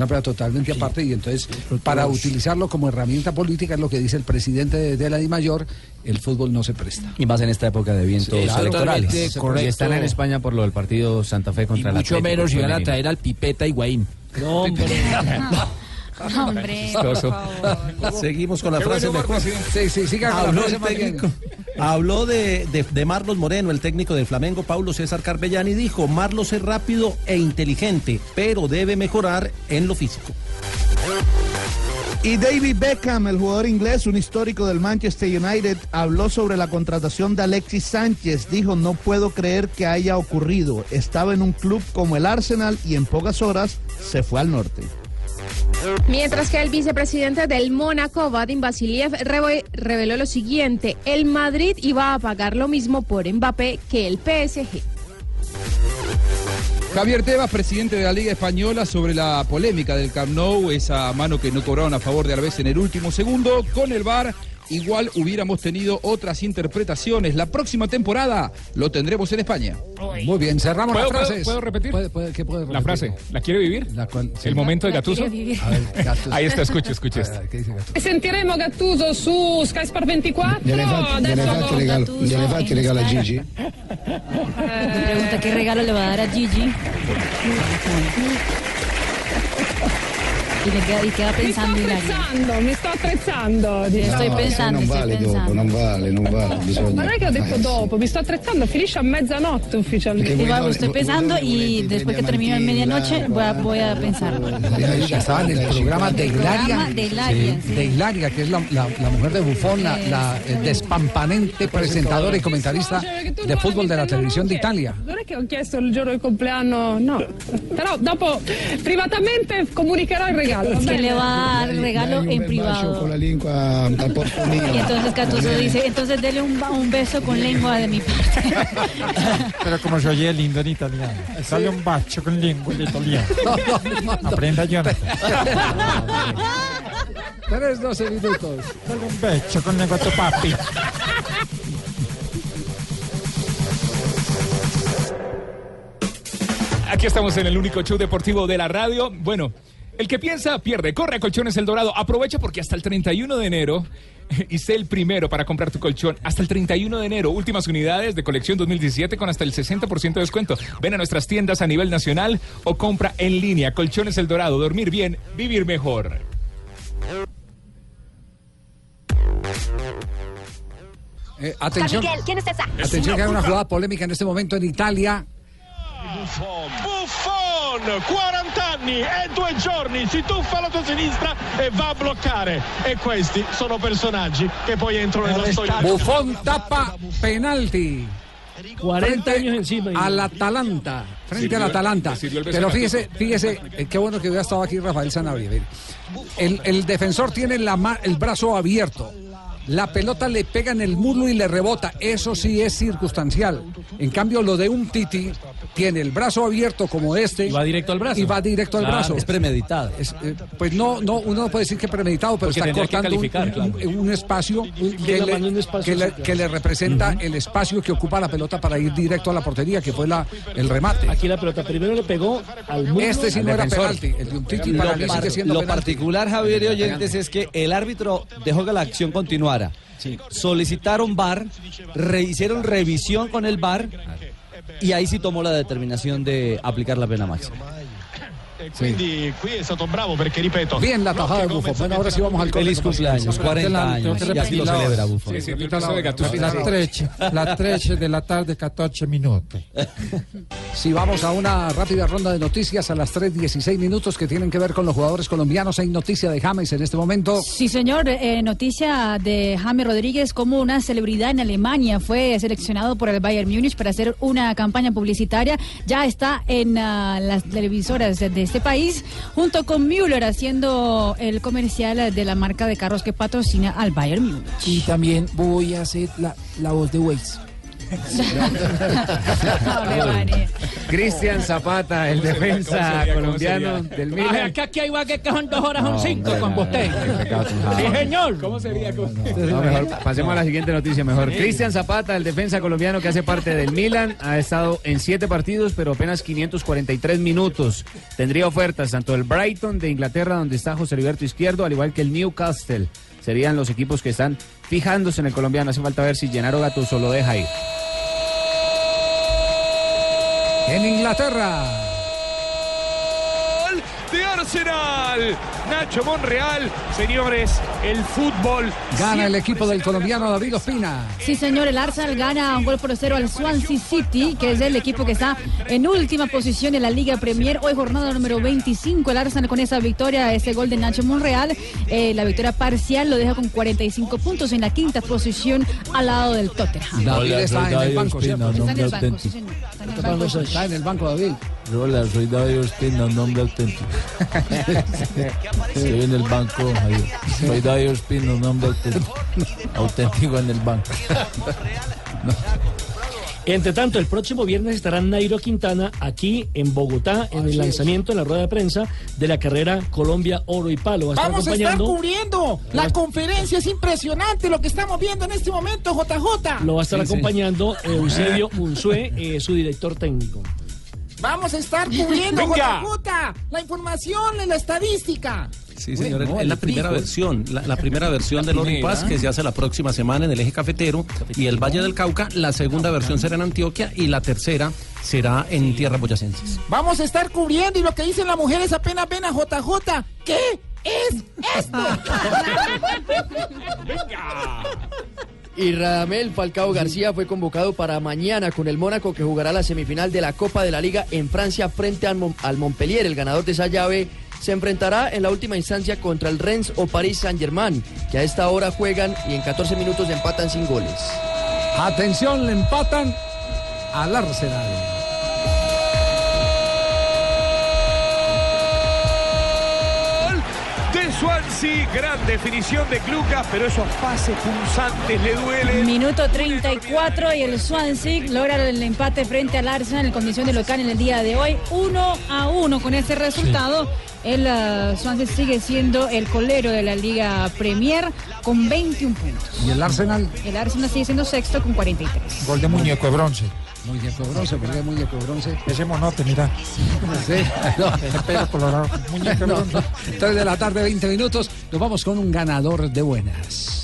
Una empresa totalmente aparte y entonces para utilizarlo como herramienta política es lo que dice el presidente de, de la DIMAYOR, el fútbol no se presta. Y más en esta época de vientos Sí, claro, electorales. correcto. Y están en España por lo del partido Santa Fe contra Y el mucho menos si van a traer al Pipeta Higuaín. No, hombre. Hombre. Seguimos con la Qué frase bueno, mejor. Sí. Sí, sí, siga con la Habló frase bien. técnico. Habló de, de, de Marlos Moreno, el técnico del Flamengo, Paulo César Carbellán, y dijo, Marlos es rápido e inteligente, pero debe mejorar en lo físico. Y David Beckham, el jugador inglés, un histórico del Manchester United, habló sobre la contratación de Alexis Sánchez. Dijo, no puedo creer que haya ocurrido. Estaba en un club como el Arsenal y en pocas horas se fue al norte. Mientras que el vicepresidente del Mónaco, Vadim Vasiliev, reve- reveló lo siguiente: el Madrid iba a pagar lo mismo por Mbappé que el PSG. Javier Tebas, presidente de la Liga Española, sobre la polémica del Camp Nou, esa mano que no cobraron a favor de Alavés en el último segundo. Con el VAR, igual hubiéramos tenido otras interpretaciones. La próxima temporada lo tendremos en España. Muy bien, cerramos las ¿Puedo, puedo- frases. puedo repetir? ¿Puede- puede- qué puede La frase. ¿La quiere vivir? sí. ¿El momento de Gattuso. Ahí está, escuche, escuche. esto. Sentiremo Gattuso su Sky Sport 24. Gliene hai fatti, gliene hai adesso- fatti regalo, fatti a Gigi? Pregunta qué regalo le va a dar a Gigi. Le queda, y queda Mi sto pensando attrezzando, mi sto attrezzando. diciamo. Estoy No, se pensando, non vale pensando. dopo, non vale, non vale, bisogna. Ma non è che ho detto Eh, dopo, mi sto attrezzando, finisce a mezzanotte ufficialmente. Y va, estoy pensando y después que termine en medianoche voy a, voy a pensar. Estaba en el programa de Hilaria. de Hilaria, Sí, sí. De Hilaria, que es la, la- la mujer de Bufón, la, la, eh, despampanante presentadora y comentarista de fútbol de la televisión de Italia. Non è che ho chiesto il giorno del compleanno, no. Però dopo privatamente comunicherò il regalo. Va Que le va a dar regalo en privado. con la mio. Y entonces Catuso dice, entonces dele un, ba- un beso con lengua de mi parte. Pero como se oye lindo en italiano. Sale un bacio con lengua en italiano. Aprenda Jonathan. Tres, doce minutos. Sale un bacio con lengua a tu papi. Aquí estamos en el único show deportivo de la radio. Bueno, el que piensa pierde. Corre a Colchones El Dorado. Aprovecha porque hasta el 31 de enero y sé el primero para comprar tu colchón. Hasta el 31 de enero, últimas unidades de colección 2017 con hasta el 60% de descuento. Ven a nuestras tiendas a nivel nacional o compra en línea. Colchones El Dorado. Dormir bien, vivir mejor. Eh, atención, ¿quién es esa? atención que hay una jugada polémica en este momento en Italia. Buffon, 40 anni e due giorni, si tuffa alla tua sinistra e va a bloccare. E questi sono personaggi che poi entrano nella storia. Buffon tapa penalti. 40 años encima. Al Atalanta, frente Sirvió- al Atalanta. Pero fíjese, fíjese, eh, qué bueno que hubiera estado aquí Rafael Sanabria. El, el defensor tiene la ma- el brazo abierto. La pelota le pega en el muslo y le rebota. Eso sí es circunstancial. En cambio, lo de un Titi tiene el brazo abierto como este. Y va directo al brazo. Y va directo al Claro, brazo. es premeditado. Es, eh, pues no, no, uno no puede decir que premeditado, pero Porque está cortando un, espacio, que, le, mano en un espacio, que le- sí, claro. que le representa el espacio que ocupa la pelota para ir directo a la portería, que fue la, el remate. Aquí la pelota primero le pegó al muslo. Este sí no era defensor. penalti. El de un Titi Lo, para mí par- sigue siendo lo penalti. particular, Javier y oyentes, es que el árbitro dejó que la acción continuara. Solicitaron VAR, re- hicieron revisión con el VAR y ahí sí tomó la determinación de aplicar la pena máxima. Quindi qui è stato bravo perché ripeto. Bien la tajada de Buffon. Bueno, ahora sí vamos al Feliz cumpleaños, 40 años. Y así lo celebra Buffon. Las 13, las 13 de la tarde, 14 minutos. Si vamos a una rápida ronda de noticias a las 3.16 minutos que tienen que ver con los jugadores colombianos. Hay noticia de James en este momento. Sí, señor. Eh, noticia de Jaime Rodríguez como una celebridad en Alemania. Fue seleccionado por el Bayern Múnich para hacer una campaña publicitaria. Ya está en ah, las televisoras de, de este país, junto con Müller haciendo el comercial de la marca de carros que patrocina al Bayern Múnich. Y también voy a hacer la, la voz de Waze. Cristian Zapata, el defensa colombiano del Ay, Milan. acá que hay igual que son dos horas, son cinco con usted. Sí, señor. ¿Cómo sería? ¿Cómo- No, mejor pasemos a la siguiente noticia mejor. Cristian Zapata, el defensa colombiano que hace parte del Milan, ha estado en siete partidos, pero apenas 543 minutos. Tendría ofertas tanto del Brighton de Inglaterra, donde está José Heriberto Izquierdo, al igual que el Newcastle. Serían los equipos que están fijándose en el colombiano. Hace falta ver si Gennaro Gattuso lo deja ir. En Inglaterra. De Arsenal. Nacho Monreal, señores, el fútbol. Gana el equipo del colombiano David Ospina. Sí, señor, el Arsenal gana un gol por cero al Swansea City, que es el equipo que está en última posición en la Liga Premier. Hoy jornada número 25, el Arsenal con esa victoria, ese gol de Nacho Monreal, eh, la victoria parcial lo deja con 45 puntos en la quinta posición al lado del Tottenham. David está en el banco, ¿cierto? Está en el banco, sí, señor. Está en el banco. Está en el banco, David. Hola, soy David Ospina, nombre auténtico. Estoy en el banco. Soy David Ospina, nombre auténtico. Auténtico en el banco. Entre tanto, el próximo viernes estará Nairo Quintana aquí en Bogotá en el lanzamiento en la rueda de prensa de la carrera Colombia Oro y Palo. Va a estar Vamos a estar cubriendo la conferencia. Es impresionante lo que estamos viendo en este momento, JJ. lo va a estar acompañando Eusebio Unzué, eh, su director técnico. Vamos a estar cubriendo, Venga. JJ, la información, la estadística. Sí, señor, Bueno, es la primera versión, la, la primera versión del Oro y Paz que se hace la próxima semana en el eje cafetero y el Valle del Cauca. La segunda versión será en Antioquia y la tercera será en tierras boyacenses. Vamos a estar cubriendo y lo que dicen las mujeres apenas ven a JJ. ¿Qué es esto? Y Radamel Falcao García fue convocado para mañana con el Mónaco que jugará la semifinal de la Copa de la Liga en Francia frente al, al Montpellier. El ganador de esa llave se enfrentará en la última instancia contra el Rennes o París Saint-Germain, que a esta hora juegan y en 14 minutos empatan sin goles. Atención, le empatan al Arsenal. Swansea. Gran definición de Cluca, pero esos pases punzantes le duelen. Minuto 34 y el Swansea logra el empate frente al Arsenal en condición de local en el día de hoy. 1 a 1 con este resultado. El uh, Swansea sigue siendo el colero de la Liga Premier con 21 puntos. ¿Y el Arsenal? El Arsenal sigue siendo sexto con 43. Gol de muñeco de bronce. Muñeco de bronce, ¿por qué muñeco de bronce? Ese monote, mira. Sí, no. El pelo colorado. Muñeco de No, bronce. no. 3 de la tarde, 20 minutos. Nos vamos con un ganador de buenas.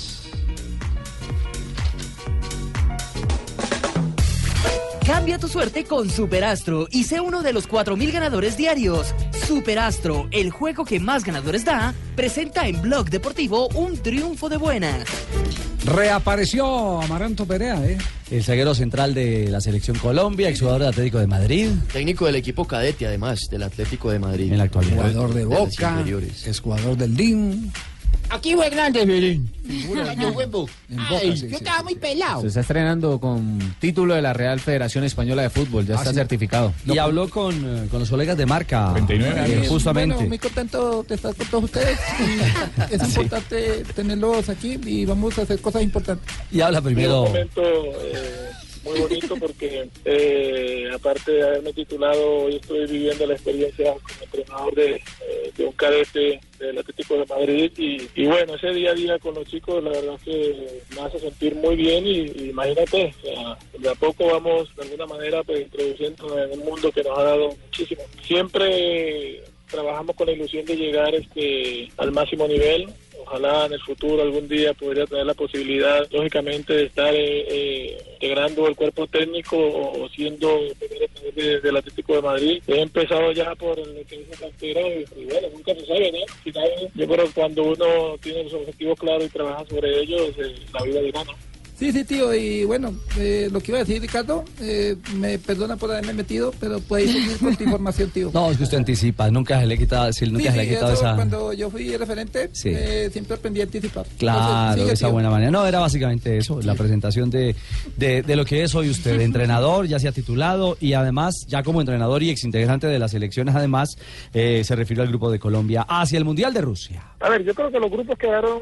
Cambia tu suerte con Superastro y sé uno de los 4.000 ganadores diarios. Superastro, el juego que más ganadores da, presenta en Blog Deportivo un triunfo de buenas. Reapareció Amaranto Perea, ¿eh? El zaguero central de la selección Colombia, exjugador del Atlético de Madrid. Técnico del equipo cadete, además, del Atlético de Madrid. En la actualidad. Jugador de Boca, inferiores. es jugador del DIN. Aquí fue grande, Belén. Yo Ay, sí, yo estaba muy pelado. Se está estrenando con título de la Real Federación Española de Fútbol, ya Ah, está sí. certificado. Y habló con, eh, con los colegas de marca. eh, Bueno, justamente. muy contento de estar con todos ustedes. y es importante tenerlos aquí y vamos a hacer cosas importantes. Y habla un primero. momento eh, muy bonito porque eh, aparte de haberme titulado, hoy estoy viviendo la experiencia como entrenador de, eh, de un cadete del Atlético de Madrid y, bueno, ese día a día con los chicos la verdad que me hace sentir muy bien y, imagínate, de a poco vamos de alguna manera pues, introduciendo en un mundo que nos ha dado muchísimo. Siempre trabajamos con la ilusión de llegar este al máximo nivel ojalá en el futuro algún día podría tener la posibilidad, lógicamente, de estar eh, eh, integrando el cuerpo técnico o, o siendo entrenador de- del Atlético de Madrid. He empezado ya por el que la cantera y, y bueno, nunca se sabe, ¿no? Al final, yo creo que cuando uno tiene los objetivos claros y trabaja sobre ellos, eh, la vida le gana. Sí, sí, tío. Y bueno, eh, lo que iba a decir, Ricardo, eh, me perdona por haberme metido, pero puedes seguir con tu información, tío. No, es que usted anticipa, nunca se le quita, si nunca Sí, se le ha quitado eso esa. cuando yo fui referente, Sí. eh, siempre aprendí a anticipar. Claro, Entonces, sigue, esa tío. buena manera. No, era básicamente eso, la presentación de, de, de lo que es hoy usted, entrenador, ya se ha titulado y además, ya como entrenador y exintegrante de las selecciones, además, eh, se refirió al grupo de Colombia hacia el Mundial de Rusia. A ver, yo creo que los grupos quedaron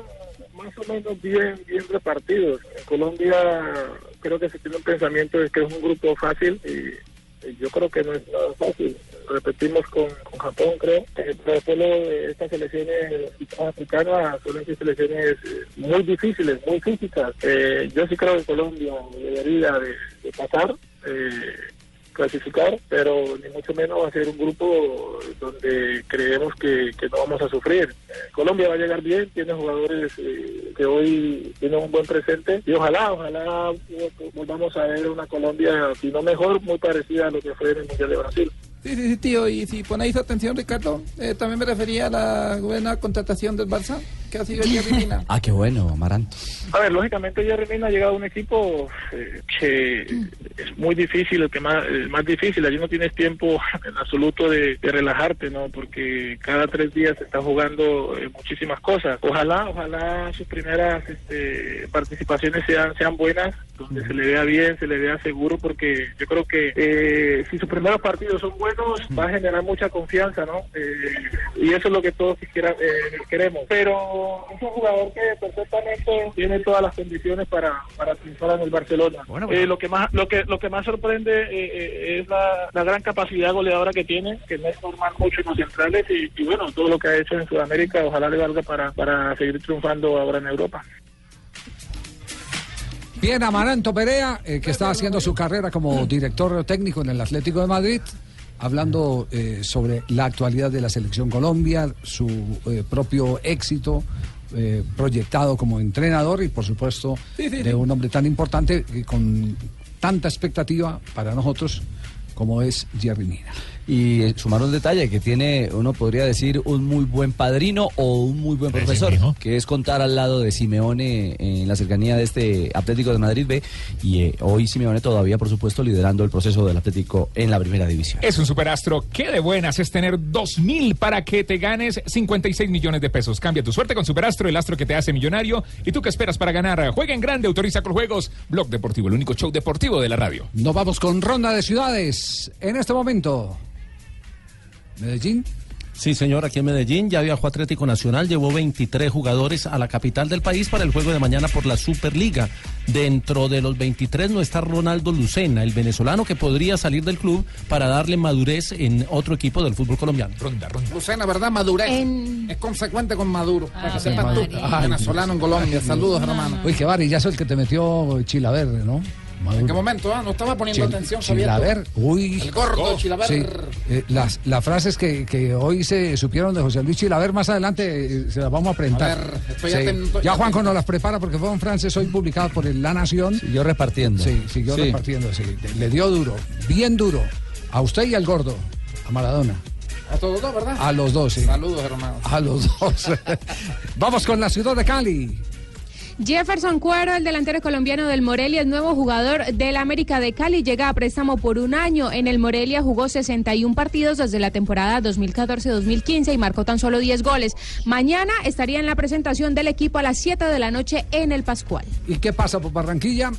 más o menos bien, bien repartidos. En Colombia creo que se tiene un pensamiento de que es un grupo fácil y, yo creo que no es nada fácil. Repetimos con, con Japón, creo. Eh, pero después lo de estas selecciones africanas suelen ser selecciones eh, muy difíciles, muy físicas. Eh, yo sí creo que Colombia debería de, de pasar. eh, clasificar, pero ni mucho menos va a ser un grupo donde creemos que, que no vamos a sufrir. Colombia va a llegar bien, tiene jugadores eh, que hoy tienen un buen presente y ojalá, ojalá volvamos a ver una Colombia, si no mejor, muy parecida a lo que fue en el Mundial de Brasil. Sí, sí, sí, tío. Y si ponéis atención, Ricardo, eh, también me refería a la buena contratación del Barça, que ha sido Jerry Mina. Ah, qué bueno, Amaranto. A ver, lógicamente Jerry Mina ha llegado a un equipo eh, que es muy difícil, el que más, el más difícil. Allí no tienes tiempo en absoluto de, de relajarte, ¿no? Porque cada tres días se está jugando eh, muchísimas cosas. Ojalá, ojalá sus primeras este, participaciones sean, sean buenas, donde se le vea bien, se le vea seguro, porque yo creo que eh, si sus primeros partidos son buenos, va a generar mucha confianza, ¿no? Y eso es lo que todos quisiera, eh, queremos. Pero es un jugador que perfectamente tiene todas las condiciones para, para triunfar en el Barcelona. Eh, lo que más lo que lo que más sorprende eh, eh, es la, la gran capacidad goleadora que tiene, que no es normal mucho en los centrales y, y bueno, todo lo que ha hecho en Sudamérica, ojalá le valga para, para seguir triunfando ahora en Europa. Bien, Amaranto Perea, eh, que está haciendo su carrera como director técnico en el Atlético de Madrid, hablando eh, sobre la actualidad de la selección Colombia, su eh, propio éxito eh, proyectado como entrenador y, por supuesto, Sí, sí, de sí. un hombre tan importante y con tanta expectativa para nosotros como es Jerry Mina. Y sumar un detalle que tiene, uno podría decir, un muy buen padrino o un muy buen profesor, que es contar al lado de Simeone en la cercanía de este Atlético de Madrid B. Y eh, hoy Simeone todavía, por supuesto, liderando el proceso del Atlético en la primera división. Es un superastro. Qué de buenas es tener 2000 para que te ganes 56 millones de pesos. Cambia tu suerte con Superastro, el astro que te hace millonario. ¿Y tú qué esperas para ganar? Juega en grande, autoriza con juegos. Blog Deportivo, el único show deportivo de la radio. Nos vamos con ronda de ciudades. En este momento, Medellín. Sí, señor, aquí en Medellín ya viajó Atlético Nacional, llevó 23 jugadores a la capital del país para el juego de mañana por la Superliga. Dentro de los 23 no está Ronaldo Lucena, el venezolano que podría salir del club para darle madurez en otro equipo del fútbol colombiano. Ronda, ronda. Lucena, ¿verdad? Madurez. Es consecuente con Maduro. para que sepas tú. María. Venezolano en Colombia. Saludos, hermano. Uy, qué Bari, ya es el que te metió Chilaver, ¿no? ¿En qué momento? ah? No estaba poniendo Chil- atención, Javier. Chilaver, uy. El gordo Chilaver. Sí, eh, las, las frases que, que hoy se supieron de José Luis Chilaver, más adelante eh, se las vamos a presentar. A ver, estoy Sí. atento- Ya Juanjo nos las prepara porque fue en francés hoy publicado por el La Nación. Siguió repartiendo. Sí, siguió Sí. repartiendo, sí. Le- Le dio duro, bien duro. A usted y al gordo, a Maradona. A todos dos, ¿verdad? A los dos, sí. Saludos, hermano. A los dos. Vamos con la ciudad de Cali. Jefferson Cuero, el delantero colombiano del Morelia, es nuevo jugador del América de Cali, llega a préstamo por un año. En el Morelia jugó 61 partidos desde la temporada 2014-2015 y marcó tan solo 10 goles. Mañana estaría en la presentación del equipo a las 7 de la noche en el Pascual. ¿Y qué pasa por Barranquilla?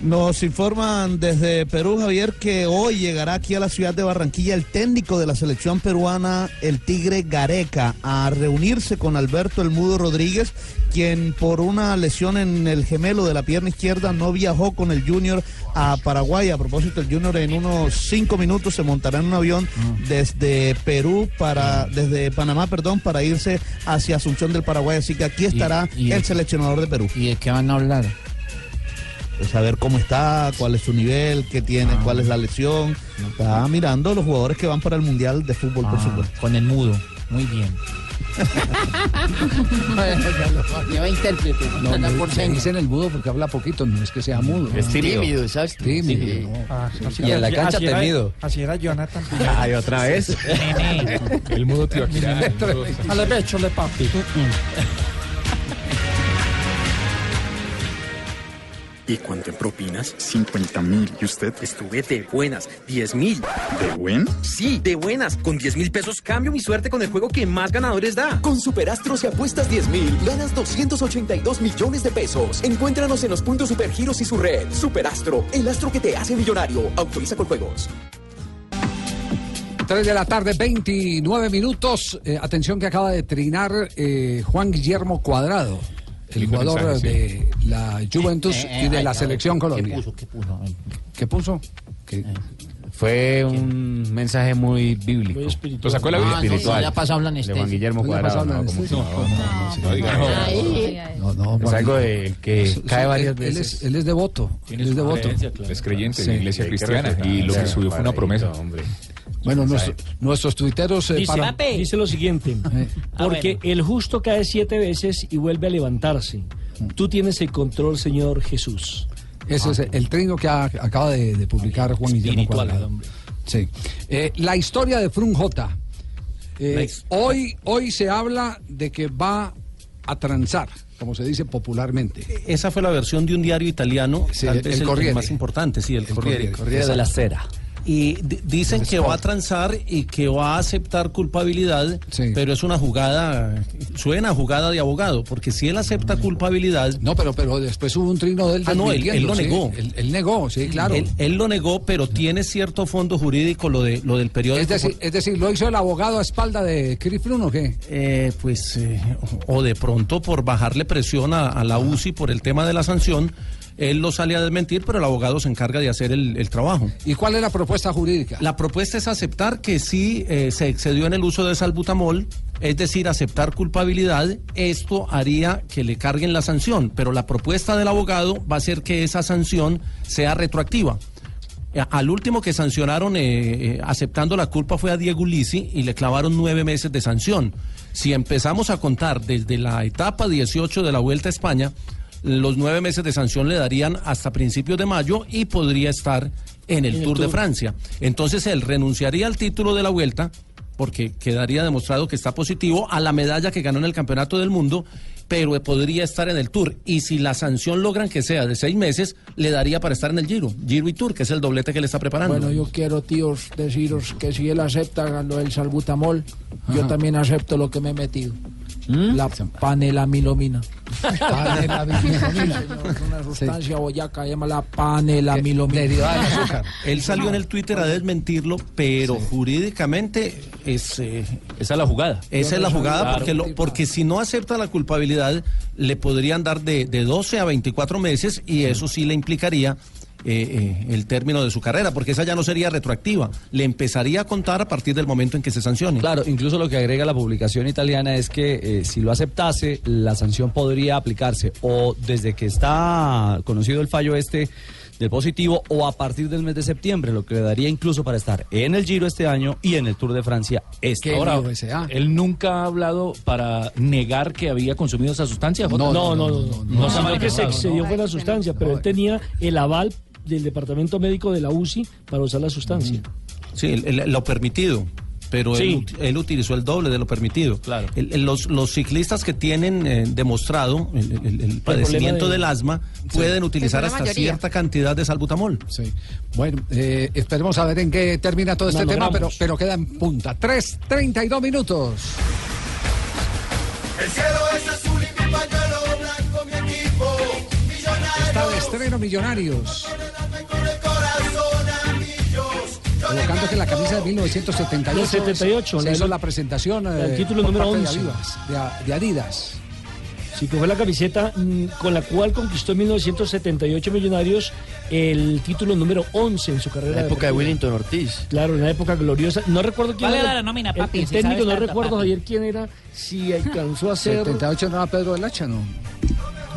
Nos informan desde Perú, Javier, que hoy llegará aquí a la ciudad de Barranquilla el técnico de la selección peruana, el Tigre Gareca, a reunirse con Alberto El Mudo Rodríguez, quien por una lesión en el gemelo de la pierna izquierda no viajó con el Junior a Paraguay. A propósito, el Junior en unos cinco minutos se montará en un avión desde Perú para, desde Panamá, perdón, para irse hacia Asunción del Paraguay. Así que aquí estará y- el seleccionador de Perú. ¿Y de qué van a hablar? Saber cómo está, cuál es su nivel, qué tiene, Ah. cuál es la lesión. Está mirando los jugadores que van para el Mundial de Fútbol, por Ah, supuesto. Con el mudo. Muy bien. Lleva intérprete. No, no, por se señas. dice en el mudo porque habla poquito, no es que sea mudo. Es tímido. Tímido, exacto. Tímido. no. Ah, así Y en la cancha temido. Así era Jonathan. Ay, otra vez. El mudo tío aquí. A la vez, chole papi. ¿Y cuánto en propinas? 50 mil. ¿Y usted? Estuve de buenas, 10 mil. ¿De buen? Sí, de buenas. Con 10 mil pesos cambio mi suerte con el juego que más ganadores da. Con Superastro si apuestas 10 mil, ganas 282 millones de pesos. Encuéntranos en los puntos Supergiros y su red. Superastro, el astro que te hace millonario. Autoriza con juegos. 3 de la tarde, 29 minutos. Eh, atención que acaba de trinar eh, Juan Guillermo Cuadrado, el Lindo jugador mensaje, de la Juventus Eh, y de ay, la a selección Colombia. ¿Qué puso? ¿Qué puso? ¿Qué puso? ¿Qué? Fue un mensaje muy bíblico. Lo sacó de la Biblia. Ah, espiritual. ha pasado la de anestesia. Juan Guillermo ¿No le ha Cuadrado. la no, no, no, Es algo de que Sí, cae sí, varias él, él veces. es, él es devoto. Él es devoto. creencia, claro. Es creyente Sí. en la iglesia cristiana y lo que subió fue una promesa. hombre. Bueno, nuestro- nuestros tuiteros eh, Dice, para- dice lo siguiente, porque el justo cae siete veces y vuelve a levantarse. Tú tienes el control, Señor Jesús. Ese es el trino que ha- acaba de, de publicar Juan Guillermo Cuadrado. Sí. Eh, la historia de Frun J. Eh, hoy, hoy se habla de que va a transar, como se dice popularmente. Esa fue la versión de un diario italiano, Sí, tal el el, Corriere. más importante, sí, el, Corriere. Corriere. de la Cera. Y di- dicen que va a transar y que va a aceptar culpabilidad, Sí. pero es una jugada, suena jugada de abogado, porque si él acepta culpabilidad, No, pero, pero después hubo un trino de él Ah, no, él- él lo sí. negó. Él, él negó, sí, claro. él, él lo negó, pero tiene cierto fondo jurídico lo de lo del periódico. es, decir, es decir, ¿lo hizo el abogado a espalda de Chris Frun o qué? Eh, pues, eh, o de pronto por bajarle presión a, a la UCI por el tema de la sanción, él lo sale a desmentir, pero el abogado se encarga de hacer el, el trabajo. ¿Y cuál es la propuesta jurídica? La propuesta es aceptar que sí eh, se excedió en el uso de salbutamol, es decir, aceptar culpabilidad. Esto haría que le carguen la sanción, pero la propuesta del abogado va a ser que esa sanción sea retroactiva. Al último que sancionaron eh, eh, aceptando la culpa fue a Diego Lisi y le clavaron nueve meses de sanción. Si empezamos a contar desde la etapa 18 de la Vuelta a España, los nueve meses de sanción le darían hasta principios de mayo y podría estar en el, En el Tour de. Francia. Entonces él renunciaría al título de la Vuelta porque quedaría demostrado que está positivo a la medalla que ganó en el Campeonato del Mundo, pero podría estar en el Tour. Y si la sanción logran que sea de seis meses, le daría para estar en el Giro, Giro y Tour, que es el doblete que le está preparando. Bueno, yo quiero, tíos, deciros que si él acepta lo del salbutamol, yo también acepto lo que me he metido. ¿Mm? La panelamilomina. Panelamilomina. Señor, es una sustancia boyaca llamada panelamilomina. Él salió en el Twitter a desmentirlo, pero jurídicamente es... eh, Esa es la jugada. Esa es la jugada, Claro. porque, lo- porque si no acepta la culpabilidad, le podrían dar de, de 12 a 24 meses y eso sí le implicaría eh, eh, el término de su carrera, porque esa ya no sería retroactiva, le empezaría a contar a partir del momento en que se sancione. Claro, incluso lo que agrega la publicación italiana es que eh, si lo aceptase, la sanción podría aplicarse o desde que está conocido el fallo este del positivo o a partir del mes de septiembre, lo que le daría incluso para estar en el Giro este año y en el Tour de Francia este Ahora, año. él nunca ha hablado para negar que había consumido esa sustancia. No, no, no, no. No, No se excedió ¿no? fue la sustancia, pero él tenía el aval del departamento médico de la UCI para usar la sustancia. Sí, el- el- lo permitido. pero Sí. él, ut- él utilizó el doble de lo permitido. Claro. El- el- los, los ciclistas que tienen eh, demostrado el, el- el- el problema padecimiento de- del asma Sí. pueden utilizar hasta mayoría. cierta cantidad de salbutamol. Sí. Bueno, eh, esperemos a ver en qué termina todo este tema, pero, pero queda en punta. 3.32 minutos. El cielo es azul estreno Millonarios. Que la camisa de 1978 Del 78, se la- hizo la presentación eh, el título por número parte 11. De Adidas, de A- de Adidas. Sí, que fue la camiseta mm, con la cual conquistó en 1978 Millonarios el título número 11 en su carrera. La época de deportiva. Willington Ortiz. Claro, una época gloriosa. No recuerdo quién ¿Cuál era. la nómina, el- papi? El, Si técnico, no tanto, recuerdo, papi. Javier, quién era. Si alcanzó a ser. 78 no era Pedro del Hacha, ¿no?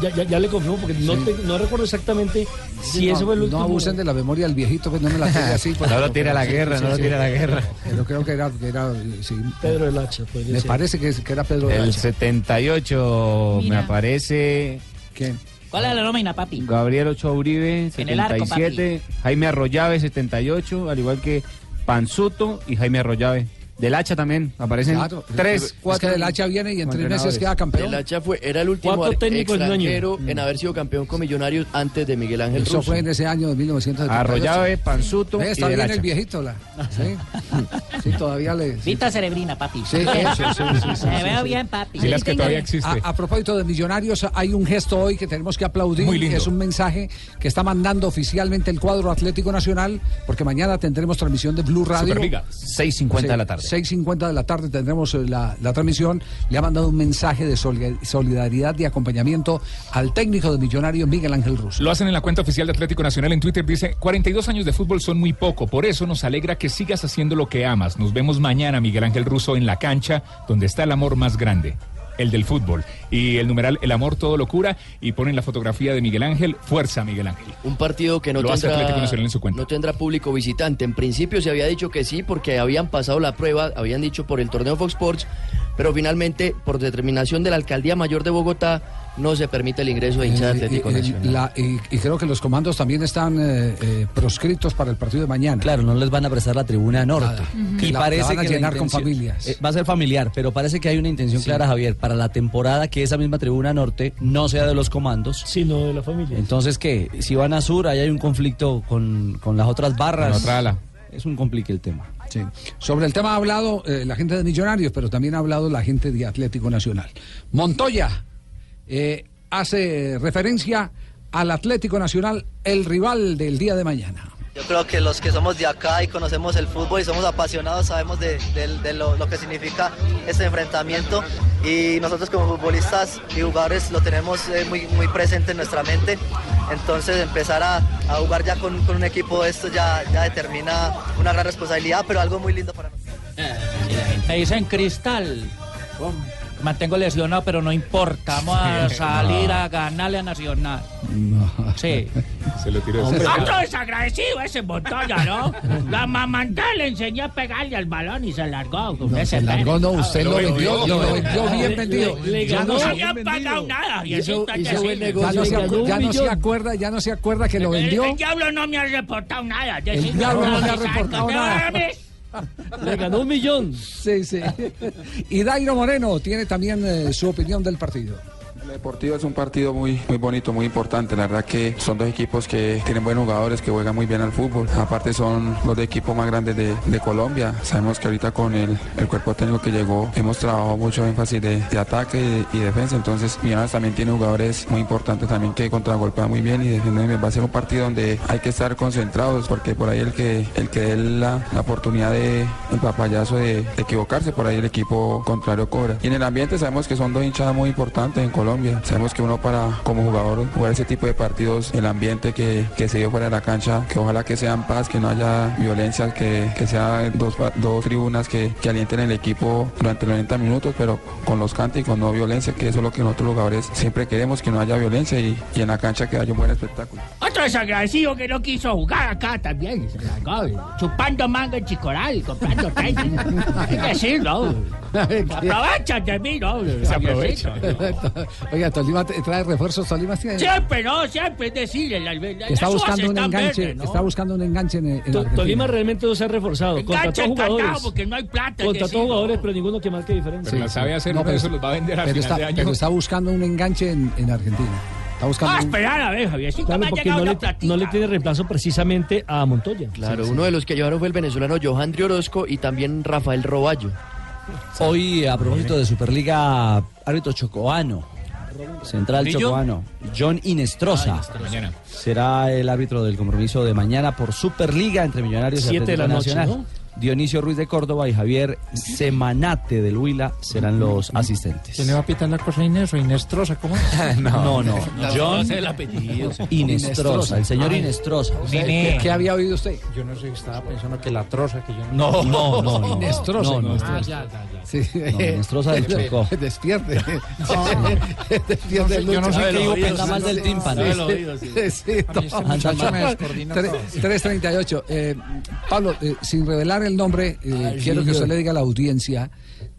Ya, ya, ya le confirmo porque no, Sí. te- no recuerdo exactamente si no, ese fue el no último. abusen de la memoria del viejito, pues no me la tire así. No lo tire a la guerra, no lo tire a la guerra. Pero creo que era, que era sí, Pedro del Hacha. podría me ser. parece que, que era Pedro del El Hacha. 78 me Mira. aparece. ¿Qué? ¿Cuál es la nómina, papi? Gabriel Ochoa Uribe, En el arco, 77. Jaime Arroyave, 78. Al igual que Panzuto y Jaime Arroyave. Del Hacha también. Aparecen Claro, tres, es cuatro. que Del Hacha viene y en tres meses queda campeón. El Hacha fue, era el último ar- técnicos en un año. extranjero en haber sido campeón con Millonarios antes de Miguel Ángel Eso Russo. fue en ese año de 1978. Arroyave, Panzuto Está Del bien Hacha. el viejito, la. Sí, sí todavía le. sí. Vita cerebrina, papi. Sí, eso, sí, sí, sí, Me sí, veo sí. bien, papi. A, a propósito de Millonarios, hay un gesto hoy que tenemos que aplaudir. Muy lindo. Es un mensaje que está mandando oficialmente el cuadro Atlético Nacional, porque mañana tendremos transmisión de Blue Radio. Superliga, 6:50 de la tarde. 6.50 de la tarde tendremos eh, la, la transmisión. Le ha mandado un mensaje de soli- solidaridad y acompañamiento al técnico de Millonarios, Miguel Ángel Russo. Lo hacen en la cuenta oficial de Atlético Nacional en Twitter. Dice, 42 años de fútbol son muy poco. Por eso nos alegra que sigas haciendo lo que amas. Nos vemos mañana, Miguel Ángel Russo, en la cancha, donde está el amor más grande. El del fútbol. Y el numeral El amor todo locura. Y ponen la fotografía de Miguel Ángel. Fuerza, Miguel Ángel. Un partido que no Lo hace tendrá, Atlético Nacional en su cuenta. no tendrá público visitante. En principio se había dicho que sí porque habían pasado la prueba, habían dicho por el torneo Fox Sports, pero finalmente por determinación de la Alcaldía Mayor de Bogotá no se permite el ingreso de hinchada de Atlético Eh, eh, Nacional. la- y, y creo que los comandos también están eh, eh, proscritos para el partido de mañana. Claro, no les van a prestar la tribuna norte. Nada. Ujú. Y La- parece la van a que llenar con familias. eh, va a ser familiar, pero parece que hay una intención clara, Javier, para la temporada que esa misma tribuna norte no sea de los comandos. Sino de la familia. Entonces, ¿qué? Si van a sur, ahí hay un conflicto con, con las otras barras. Con otra ala. Es un complique el tema. Sí. Sobre el tema ha hablado eh, la gente de Millonarios, pero también ha hablado la gente de Atlético Nacional. Montoya eh, hace referencia al Atlético Nacional, el rival del día de mañana. Yo creo que los que somos de acá y conocemos el fútbol y somos apasionados sabemos de, lo, que significa este enfrentamiento y nosotros como futbolistas y jugadores lo tenemos eh, muy, muy presente en nuestra mente. Entonces empezar a, jugar ya con, un equipo esto ya, ya determina una gran responsabilidad, pero algo muy lindo para nosotros. Me dicen cristal. Mantengo lesionado, pero no importa. Vamos a salir a ganarle a Nacional. Sí. Se lo tiró. Otro desagradecido ese Montoya, ¿no? La mamantá le enseñó a pegarle al balón y se largó. No, se largó, no, usted lo vendió, lo vendió bien vendido. Le Ya no No se- había pagado nada. Y Hizo- eso hizo buen negocio, Ya no se acu- ya no se acuerda, ya no se acuerda que lo El, vendió. el diablo no me ha reportado nada. El diablo no le ha reportado nada. Le ganó un millón. Sí, sí. Y Dairo Moreno tiene también eh, su opinión del partido. El Deportivo es un partido muy, muy bonito, muy importante. La verdad que son dos equipos que tienen buenos jugadores, que juegan muy bien al fútbol. Aparte son los de equipos más grandes de, Colombia. Sabemos que ahorita con el, el cuerpo técnico que llegó hemos trabajado mucho énfasis de, de ataque y, defensa. Entonces Millonarios también tiene jugadores muy importantes también que contragolpean muy bien y defienden. Va a ser un partido donde hay que estar concentrados porque por ahí el que el que dé la, la oportunidad de el papayazo de, de equivocarse, por ahí el equipo contrario cobra. Y en el ambiente sabemos que son dos hinchadas muy importantes en Colombia. Sabemos que uno para como jugador jugar ese tipo de partidos, el ambiente que, que se dio fuera de la cancha, que ojalá que sea en paz, que no haya violencia, que, que sea dos, dos tribunas que, que alienten el equipo durante los 90 minutos, pero con los cánticos, no violencia, que eso es lo que nosotros jugadores siempre queremos, que no haya violencia y, y en la cancha que haya un buen espectáculo. Otro desagradecido que no quiso jugar acá también. Se largó, chupando manga en Chicoral, comprando tenis. Hay que decirlo. Aprovechan de mí, ¿no? Se aprovecha. Oiga, Tolima trae refuerzos, Tolima tiene- Siempre, no, siempre es decir, está buscando un enganche, está buscando un enganche en, en To- Argentina. Tolima realmente no se ha reforzado. Enganche Contrató jugadores. porque no hay plata. Contrató jugadores, pero ninguno que marque diferencia. Pero la sabe hacer, uno de esos los va a vender al pero final está, de año. pero está buscando un enganche en, en Argentina. Está buscando Ah, un- esperar a ver, Javiercito, Claro, me ha porque no le, platica. no le tiene reemplazo precisamente a Montoya. Claro, uno de los que llevaron fue el venezolano Johandri Orozco y también Rafael Roballo. Hoy, a propósito de Superliga, árbitro chocoano, central ¿Brillo? chocoano, John Inestrosa. Mañana. Será el árbitro del compromiso de mañana por Superliga entre Millonarios y Siete de la noche, Nacional. Dionisio Ruiz de Córdoba y Javier Semanate del Huila serán los asistentes. ¿Quién le va a pitar la cosa a Inés o Inestrosa? ¿Cómo es? No, no. John No sé el apellido. Inestrosa, el señor. Inestrosa. ¿Qué- ¿Qué había oído usted? Yo no sé, estaba pensando que la troza que yo No, no, no, no. Inestrosa. No, no, Ah, Inestrosa. ya, ya, ya. Sí. No, Inestrosa del Chocó. Despierte. No Despierte. yo no sé qué iba Anda pensando. mal del tímpano. Sí, sí, sí, A mí este no. 338. Eh, Pablo, eh, sin revelar el nombre, eh, Ay, quiero que usted le diga a la audiencia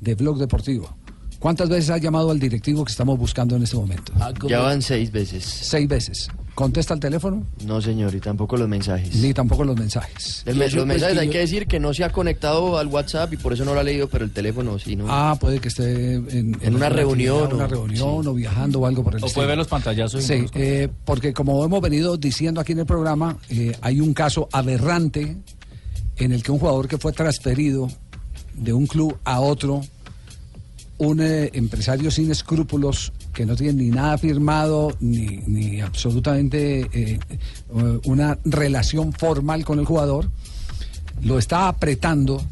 de Blog Deportivo. ¿Cuántas veces ha llamado al directivo que estamos buscando en este momento? Ya van seis veces. Seis veces. ¿Contesta el teléfono? No, señor, y tampoco los mensajes. Ni tampoco los mensajes. El los pues, mensajes que hay que decir que no se ha conectado al WhatsApp y por eso no lo ha leído, pero el teléfono sí, ¿no? Ah, puede que esté en, En una reunión actividad, Una o- reunión o viajando o algo por el O estilo. puede ver los pantallazos. Sí, eh, porque como hemos venido diciendo aquí en el programa, eh, hay un caso aberrante en el que un jugador que fue transferido de un club a otro, un eh, empresario sin escrúpulos que no tiene ni nada firmado ni, absolutamente eh, eh, una relación formal con el jugador, lo está apretando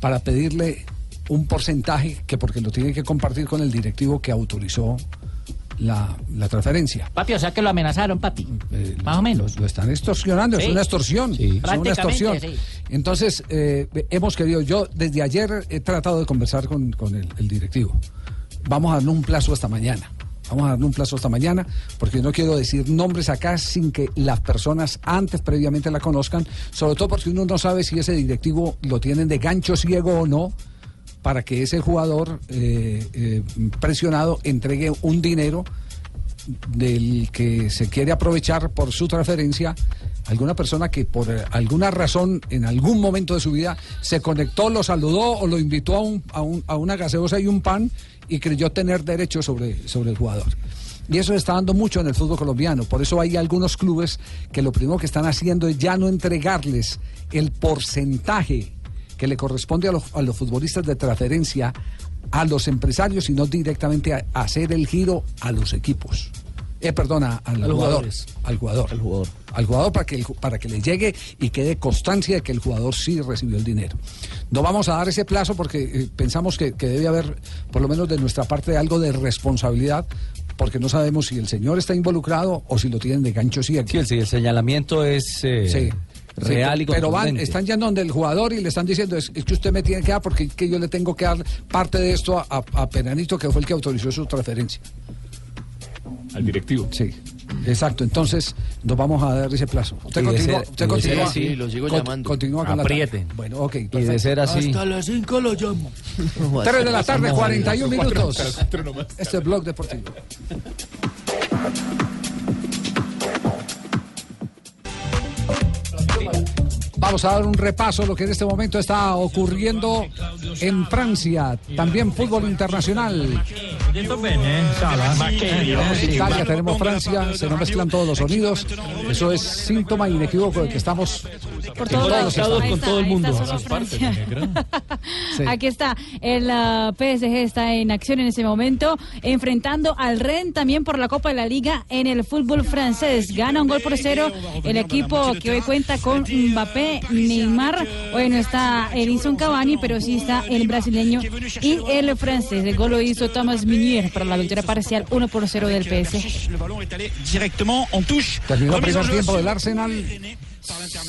para pedirle un porcentaje que porque lo tiene que compartir con el directivo que autorizó la, la transferencia. Papi, o sea que lo amenazaron, papi. Más o menos. Lo están extorsionando, es Sí. una extorsión. Es una extorsión. sí. Entonces, eh, hemos querido, yo desde ayer he tratado de conversar con, con el, el directivo. Vamos a darle un plazo hasta mañana. Vamos a darle un plazo hasta mañana, porque no quiero decir nombres acá sin que las personas antes previamente la conozcan, sobre todo porque uno no sabe si ese directivo lo tienen de gancho ciego o no, para que ese jugador eh, eh, presionado entregue un dinero del que se quiere aprovechar por su transferencia alguna persona que por alguna razón en algún momento de su vida se conectó, lo saludó o lo invitó a, un- a un- a una gaseosa y un pan y creyó tener derecho sobre, sobre el jugador. Y eso está dando mucho en el fútbol colombiano. Por eso hay algunos clubes que lo primero que están haciendo es ya no entregarles el porcentaje que le corresponde a los, a los futbolistas de transferencia a los empresarios, sino directamente a, a hacer el giro a los equipos. Eh, perdona, al jugador. jugadores. Al jugador. Al jugador. Al jugador para que, el para que le llegue y quede constancia de que el jugador sí recibió el dinero. No vamos a dar ese plazo porque eh, pensamos que, que debe haber, por lo menos de nuestra parte, algo de responsabilidad, porque no sabemos si el señor está involucrado o si lo tienen de gancho ciego. Sí, el, sí, el señalamiento es eh, Sí. Real y pero van, están yendo donde el jugador y le están diciendo es, es que usted me tiene que dar porque es que yo le tengo que dar parte de esto a, a- a Peranito que fue el que autorizó su transferencia. Al directivo. Sí, exacto. Entonces nos vamos a dar ese plazo. Usted Y continúa, ser- usted continúa, así, lo sigo con- llamando. Continúa con Aprieten. la tarde. Bueno, ok. Y de ser así. Hasta las 5 lo llamo. 3 de la tarde, No, 41 cuatro, minutos. Este es Blog Deportivo. Come on. Vamos a dar un repaso a lo que en este momento está ocurriendo en Francia. También fútbol internacional. Tenemos Italia, tenemos Francia, se nos mezclan todos los sonidos. Eso es síntoma inequívoco de que estamos Por todos lados, con todo el mundo. Aquí está, el ah, PSG está en acción en ese momento, enfrentando al Rennes también por la Copa de la Liga en el fútbol francés. Gana un gol por cero el equipo que hoy cuenta con Mbappé, Neymar. Hoy no está Edinson Cavani, pero sí está el brasileño y el francés. El gol lo hizo Thomas Meunier para la victoria parcial 1 por 0 del PSG. touche. Terminó el primer tiempo del Arsenal.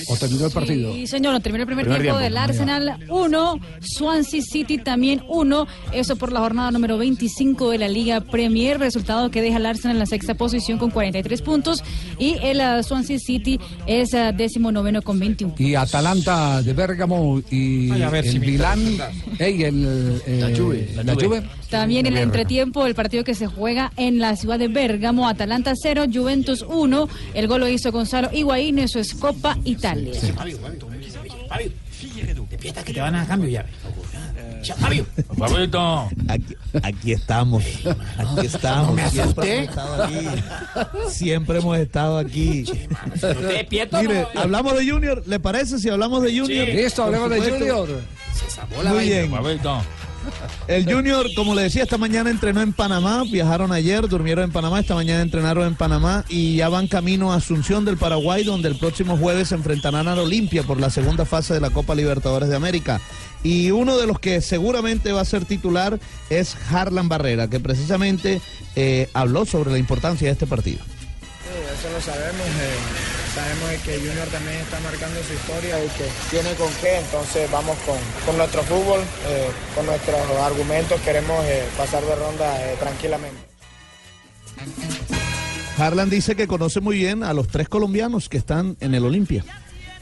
¿O terminó el partido? Sí, señor, terminó el primer, Primer tiempo, tiempo. del. Arsenal 1, Swansea City también 1. Eso por la jornada número 25 de la Liga Premier, resultado que deja al Arsenal en la sexta posición con 43 puntos y el ah, Swansea City es ah, décimo noveno con 21. Y Atalanta de Bérgamo y Ay, a ver el si Milán. el, eh, La Juve, la la Juve. También en el entretiempo, el partido que se juega en la ciudad de Bérgamo, Atalanta 0, Juventus 1. El gol lo hizo Gonzalo Higuaín, eso es Copa Italia. Despierta que te van a cambio ya. Fabio. Fabito. Aquí, aquí estamos. Aquí estamos. No me Siempre hemos estado aquí. Siempre hemos estado aquí. Mire, no. hablamos de Junior. ¿Le parece si hablamos de Junior? Listo, hablemos de Por supuesto. Junior. Muy bien. El Junior, como le decía, esta mañana entrenó en Panamá, viajaron ayer, durmieron en Panamá, esta mañana entrenaron en Panamá y ya van camino a Asunción del Paraguay, donde el próximo jueves se enfrentarán al Olimpia por la segunda fase de la Copa Libertadores de América. Y uno de los que seguramente va a ser titular es Harlan Barrera, que precisamente eh, habló sobre la importancia de este partido. Sí, eso lo sabemos. eh, sabemos que Junior también está marcando su historia y que tiene con qué. Entonces vamos con, con nuestro fútbol, eh, con nuestros argumentos. Queremos eh, pasar de ronda eh, tranquilamente. Harlan dice que conoce muy bien a los tres colombianos que están en el Olimpia.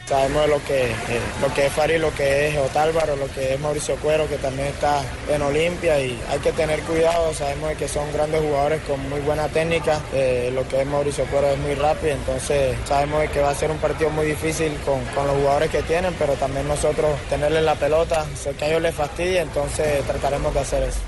Sabemos lo que, eh, lo que es Fari, lo que es Otálvaro, lo que es Mauricio Cuero, que también está en Olimpia y hay que tener cuidado. Sabemos que son grandes jugadores con muy buena técnica. eh, lo que es Mauricio Cuero es muy rápido, entonces sabemos que va a ser un partido muy difícil con, con los jugadores que tienen, pero también nosotros tenerle la pelota. Sé que a ellos les fastidia, entonces trataremos de hacer eso.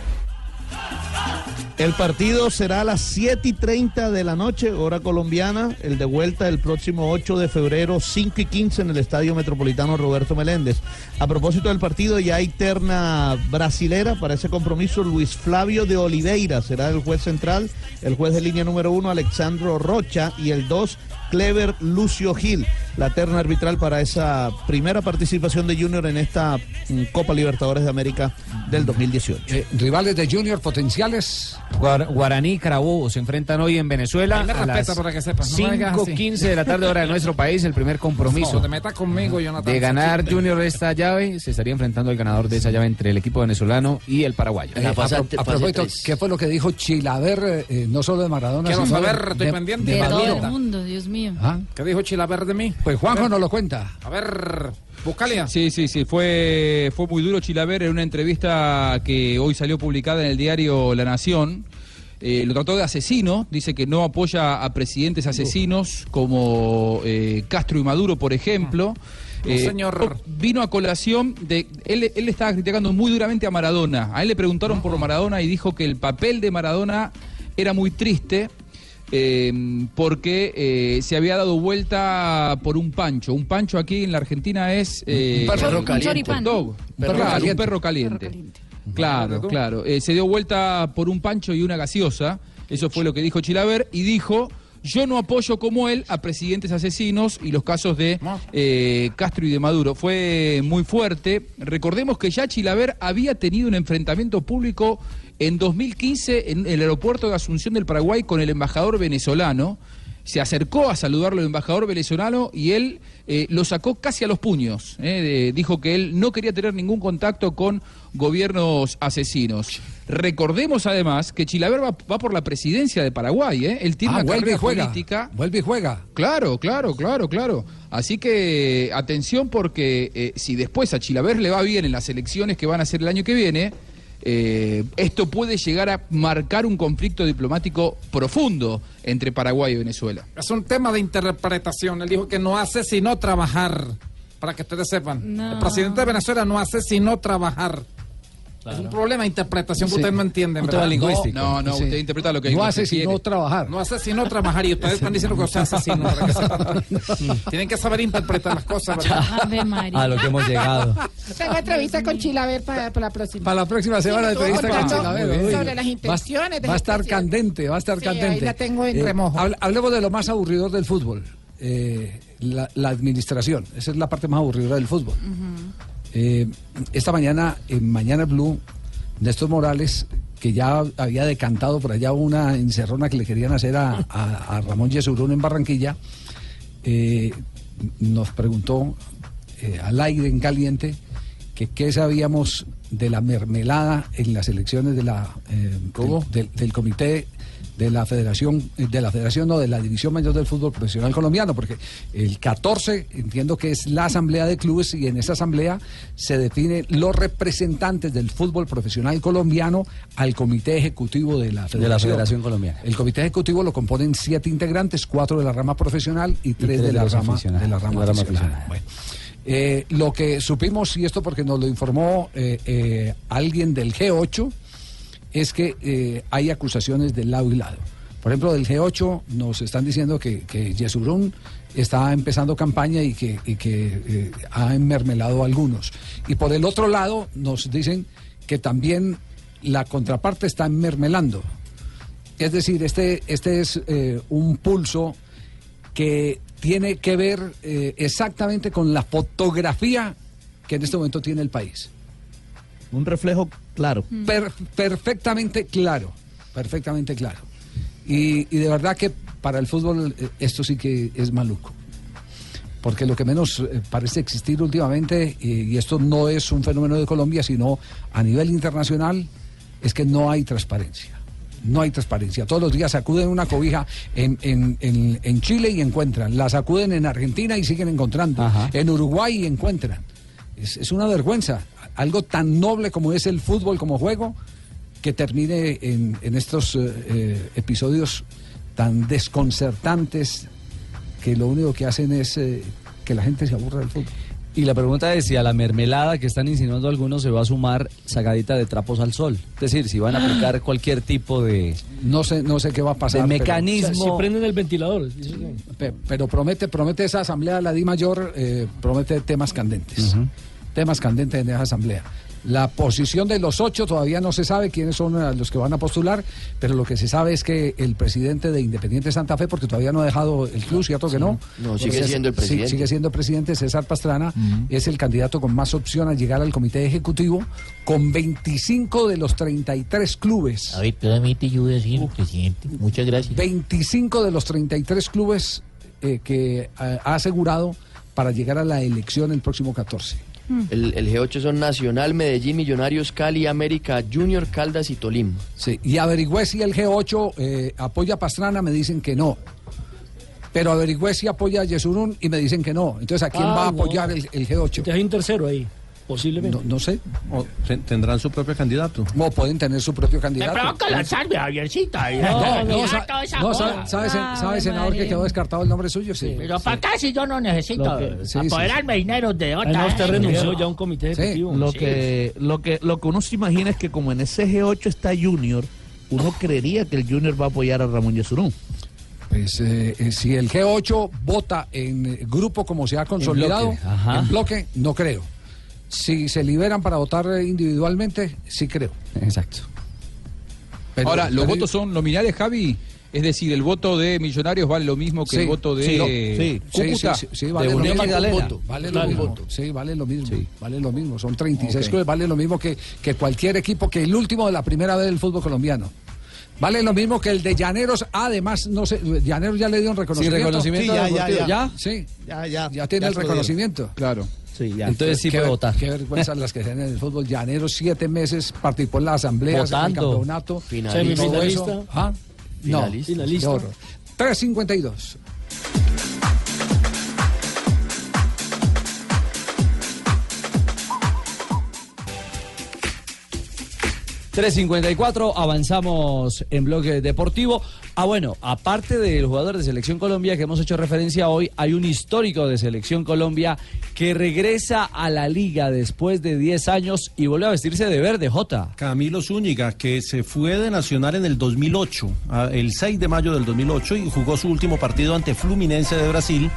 El partido será a las 7 y 30 de la noche, hora colombiana. El de vuelta el próximo 8 de febrero, 5 y 15 en el Estadio Metropolitano Roberto Meléndez. A propósito del partido, ya hay terna brasilera para ese compromiso. Luis Flavio de Oliveira será el juez central. El juez de línea número 1, Alexandro Rocha. Y el 2, Clever Lucio Gil. La terna arbitral para esa primera participación de Junior en esta mm, Copa Libertadores de América del 2018. Eh, rivales de Junior potenciales. Guar- Guaraní y Carabobo se enfrentan hoy en Venezuela Ahí me a las para que sepas, no me digas así. 5.15 de la tarde hora de nuestro país, el primer compromiso. No, te metas conmigo, Jonathan. De ganar Junior esta llave, se estaría enfrentando el ganador de esa llave entre el equipo venezolano y el paraguayo. Eh, a, pro- a propósito, ¿qué fue lo que dijo Chilaver, eh, no solo de Maradona, Quiero sino saber, de, estoy de- pendiente. de De todo el mundo, Dios mío. ¿Ah? ¿Qué dijo Chilaver de mí? Pues Juanjo nos lo cuenta. A ver, Sí, sí, sí, fue, fue muy duro Chilaver en una entrevista que hoy salió publicada en el diario La Nación. Eh, lo trató de asesino, dice que no apoya a presidentes asesinos como eh, Castro y Maduro, por ejemplo. No, Eh, señor. Vino a colación de. Él, él estaba criticando muy duramente a Maradona. A él le preguntaron por Maradona y dijo que el papel de Maradona era muy triste eh, porque eh, se había dado vuelta por un pancho. Un pancho aquí en la Argentina es eh, Un perro Un caliente. dog. Perro Claro, caliente. un perro caliente. Claro, claro. Eh, se dio vuelta por un pancho y una gaseosa. Eso fue lo que dijo Chilaver. Y dijo, yo no apoyo como él a presidentes asesinos y los casos de eh, Castro y de Maduro. Fue muy fuerte. Recordemos que ya Chilaver había tenido un enfrentamiento público en 2015 en el aeropuerto de Asunción del Paraguay con el embajador venezolano. Se acercó a saludarlo el embajador venezolano y él eh, lo sacó casi a los puños. eh, de- dijo que él no quería tener ningún contacto con gobiernos asesinos. Recordemos además que Chilaver va, va por la presidencia de Paraguay. eh, Él tiene Ah, una vuelve y carrera juega. política. Vuelve y juega. Claro, claro, claro, claro. Así que atención porque eh, si después a Chilaver le va bien en las elecciones que van a ser el año que viene, eh, esto puede llegar a marcar un conflicto diplomático profundo entre Paraguay y Venezuela. Es un tema de interpretación. Él dijo que no hace sino trabajar. Para que ustedes sepan. No. El presidente de Venezuela no hace sino trabajar. Es un problema de interpretación que Sí. ustedes no tema ¿verdad? lingüístico. No, no, Sí. usted interpreta lo que No hace sino trabajar. No hace sino trabajar y ustedes están diciendo que usted que sepan. Tienen que saber interpretar las cosas. A lo que hemos llegado. Tengo entrevista con Chilaver para, para la próxima. Para la próxima semana, Sí, entrevista con Chilaver. sobre las Va- intenciones del Va a estar candente, va a estar Sí, candente. ahí la tengo en remojo. hable- hablemos de lo más aburridor del fútbol. eh, la, la administración. Esa es la parte más aburrida del fútbol. Eh, esta mañana, en Mañana Blue, Néstor Morales, que ya había decantado por allá una encerrona que le querían hacer a, a- a Ramón Yesurún en Barranquilla, eh, nos preguntó eh, al aire en caliente que qué sabíamos de la mermelada en las elecciones de la eh, del, del- del comité de la federación eh, de la federación no de la división mayor del fútbol profesional colombiano porque el 14 entiendo que es la asamblea de clubes y en esa asamblea se definen los representantes del fútbol profesional colombiano al comité ejecutivo de la federación, De la Federación Colombiana. el comité ejecutivo lo componen siete integrantes cuatro de la rama profesional y tres, tres de, de la rama, de la rama la rama aficionada. aficionada. Bueno. Eh, lo que supimos, y esto porque nos lo informó eh, eh, alguien del G8, es que eh, hay acusaciones de lado y lado. Por ejemplo, del G8 nos están diciendo que, que está empezando campaña y que, eh, ha enmermelado a algunos. Y por el otro lado nos dicen que también la contraparte está enmermelando. Es decir, este, este es eh, un pulso que tiene que ver exactamente con la fotografía que en este momento tiene el país. Un reflejo claro. Per- perfectamente claro, perfectamente claro. Y, y de verdad que para el fútbol eh, esto sí que es maluco. Porque lo que menos eh, parece existir últimamente, y, y esto no es un fenómeno de Colombia, sino a nivel internacional, es que no hay transparencia. No hay transparencia. Todos los días sacuden una cobija en, en- en- en Chile y encuentran. La sacuden en Argentina y siguen encontrando. En Uruguay y encuentran. Es, es una vergüenza. Algo tan noble como es el fútbol como juego, que termine en, en estos eh, eh, episodios tan desconcertantes que lo único que hacen es eh, que la gente se aburra del fútbol. Y la pregunta es si a la mermelada que están insinuando algunos se va a sumar sacadita de trapos al sol. Es decir, si van a aplicar cualquier tipo de... No sé, no sé qué va a pasar. De pero- mecanismo. Si prenden el ventilador. pero promete, promete esa asamblea de la Di Mayor, eh, promete temas candentes. Temas candentes en esa asamblea. La posición de los ocho todavía no se sabe quiénes son eh, los que van a postular, pero lo que se sabe es que el presidente de Independiente Santa Fe, porque todavía no ha dejado el club, ¿cierto que no? No, sigue César- siendo el presidente. sigue siendo el presidente César Pastrana, es el candidato con más opción a llegar al comité ejecutivo, con 25 de los 33 clubes. A ver, permite yo decir, presidente. Muchas gracias. 25 de los 33 clubes eh, que eh, ha asegurado para llegar a la elección el próximo 14. El, el G8 son Nacional, Medellín, Millonarios, Cali, América, Junior, Caldas y Tolima. Sí, y averigüé si el G8 eh, apoya a Pastrana, me dicen que no. Pero averigüé si apoya a Yesurún y me dicen que no. Entonces, ¿a quién Ah, va a no. apoyar el, el G8? Entonces hay un tercero ahí, posiblemente. No, no sé. O tendrán su propio candidato. O pueden tener su propio Me candidato. provoca lanzarme, Javiercita. y- No, no, sa- no, joda. sa- ¿sabe, sen- sabe, senador, que quedó descartado el nombre suyo? Sí. Pero para acá si yo no necesito que- sí, sí, apoderarme dinero de otra. Además, usted renunció ya a un comité ejecutivo. Lo Sí. que, lo que lo que uno se imagina es que como en ese G8 está Junior, uno creería que el Junior va a apoyar a Ramón Yesurún. Pues eh, eh, si el G8 vota en eh, grupo como se ha consolidado, bloque, ajá. en bloque, no creo. Si se liberan para votar individualmente, sí creo. Exacto. Pero- Ahora, los votos son nominales, Javi. Es decir, el voto de Millonarios vale lo mismo que Sí, el voto de sí, no, sí, Cúcuta. sí, sí, sí, vale de lo Unión mismo. Magdalena. Vale lo mismo. Sí, vale lo mismo. Vale lo mismo. Son 36 Ok. clubes, vale lo mismo que, que cualquier equipo, que el último de la primera vez del fútbol colombiano. Vale lo mismo que el de Llaneros. Además, no sé, Llaneros ya le dio un reconocimiento. reconocimiento Sí, ya, ya, deportivo. ya. Sí, Ya, ya. ya tiene ya el reconocimiento. Claro. Sí, ya. Entonces sí qué, puede ver- votar. Qué vergüenza las que se dan en el fútbol. Llaneros, siete meses, participó en la asamblea, en el campeonato. Semifinalista. ¿Ah? No, Finalista. Finalista. qué horror. 352. 3.54, avanzamos en bloque deportivo. Ah, bueno, aparte del jugador de Selección Colombia que hemos hecho referencia hoy, hay un histórico de Selección Colombia que regresa a la liga después de 10 años y vuelve a vestirse de verde, Jota. Camilo Zúñiga, que se fue de Nacional en el 2008, ah, el 6 de mayo del 2008, y jugó su último partido ante Fluminense de Brasil.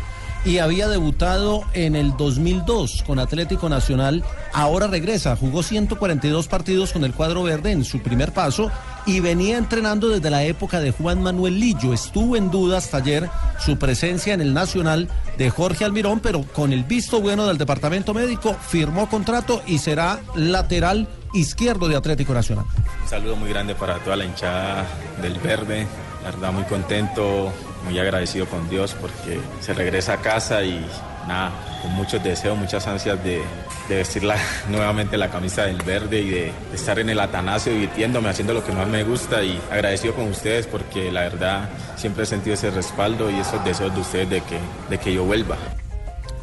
Y había debutado en el 2002 con Atlético Nacional. Ahora regresa, jugó 142 partidos con el cuadro verde en su primer paso y venía entrenando desde la época de Juan Manuel Lillo. Estuvo en duda hasta ayer su presencia en el Nacional de Jorge Almirón, pero con el visto bueno del departamento médico firmó contrato y será lateral izquierdo de Atlético Nacional. Un saludo muy grande para toda la hinchada del verde. La verdad, muy contento. Muy agradecido con Dios porque se regresa a casa y nada, con muchos deseos, muchas ansias de, de vestir nuevamente la camisa del verde y de, de estar en el Atanasio divirtiéndome, haciendo lo que más me gusta y agradecido con ustedes porque la verdad siempre he sentido ese respaldo y esos deseos de ustedes de que, de que yo vuelva.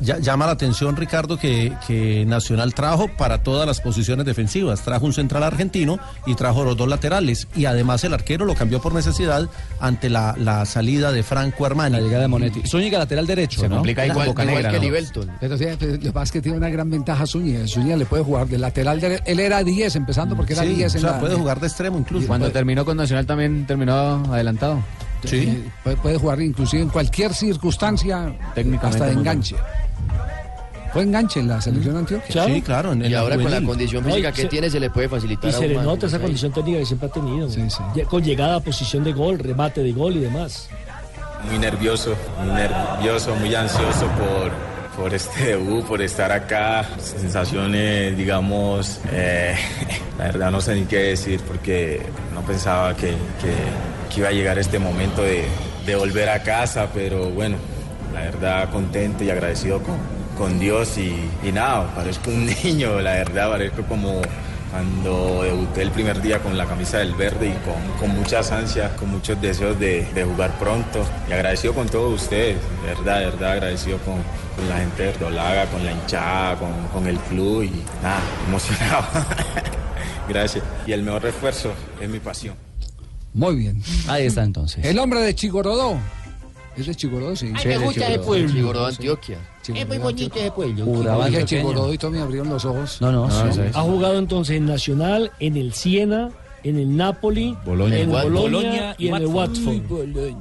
Ya- llama la atención, Ricardo, que, que Nacional trajo para todas las posiciones defensivas. Trajo un central argentino y trajo los dos laterales. Y además el arquero lo cambió por necesidad ante la, la salida de Franco Armani. La llegada de Monetti. Zúñiga lateral derecho, Se ¿no? complica ahí con Igual- igual Negra, que ¿no? Livelton. Pero sí, pues, lo que que tiene una gran ventaja Zúñiga. Zúñiga le puede jugar de lateral. de- él era 10 empezando porque era Sí, 10 en o sea, la- puede jugar de extremo incluso. Cuando terminó con Nacional también terminó adelantado. Sí. Puede, puede jugar inclusive en cualquier circunstancia, Técnicamente hasta de enganche. Fue enganche en la selección antioquia. Sí, claro, y ahora con la condición física que se- tiene se le puede facilitar. Y se le nota esa ahí. condición técnica que siempre ha tenido. Con llegada a posición de gol, remate de gol y demás. muy nervioso, muy nervioso, muy ansioso por, por este debut, por estar acá. Sensaciones, digamos, eh, la verdad no sé ni qué decir porque no pensaba que, que- que iba a llegar este momento de, de volver a casa, pero bueno, la verdad contento y agradecido con, con Dios y, y nada, parezco un niño, la verdad, parezco como cuando debuté el primer día con la camisa del verde y con, con muchas ansias, con muchos deseos de, de jugar pronto y agradecido con todos ustedes, de verdad, de verdad agradecido con, con la gente de Verdolaga, con la hinchada, con, con el club y nada, emocionado. Gracias. Y el mejor refuerzo es mi pasión. Muy bien. Ahí está entonces. El hombre de Chigorodó. ¿Es de Chigorodó? Sí. Ay, me gusta pueblo. Chigorodó, Antioquia. Es muy bonito ese pueblo. Y todo me abrieron los ojos. No, no, sí. Ha jugado entonces en Nacional, en el Siena, en el Napoli, Boloña. en el Boloña Boloña y en el Watford. Uy.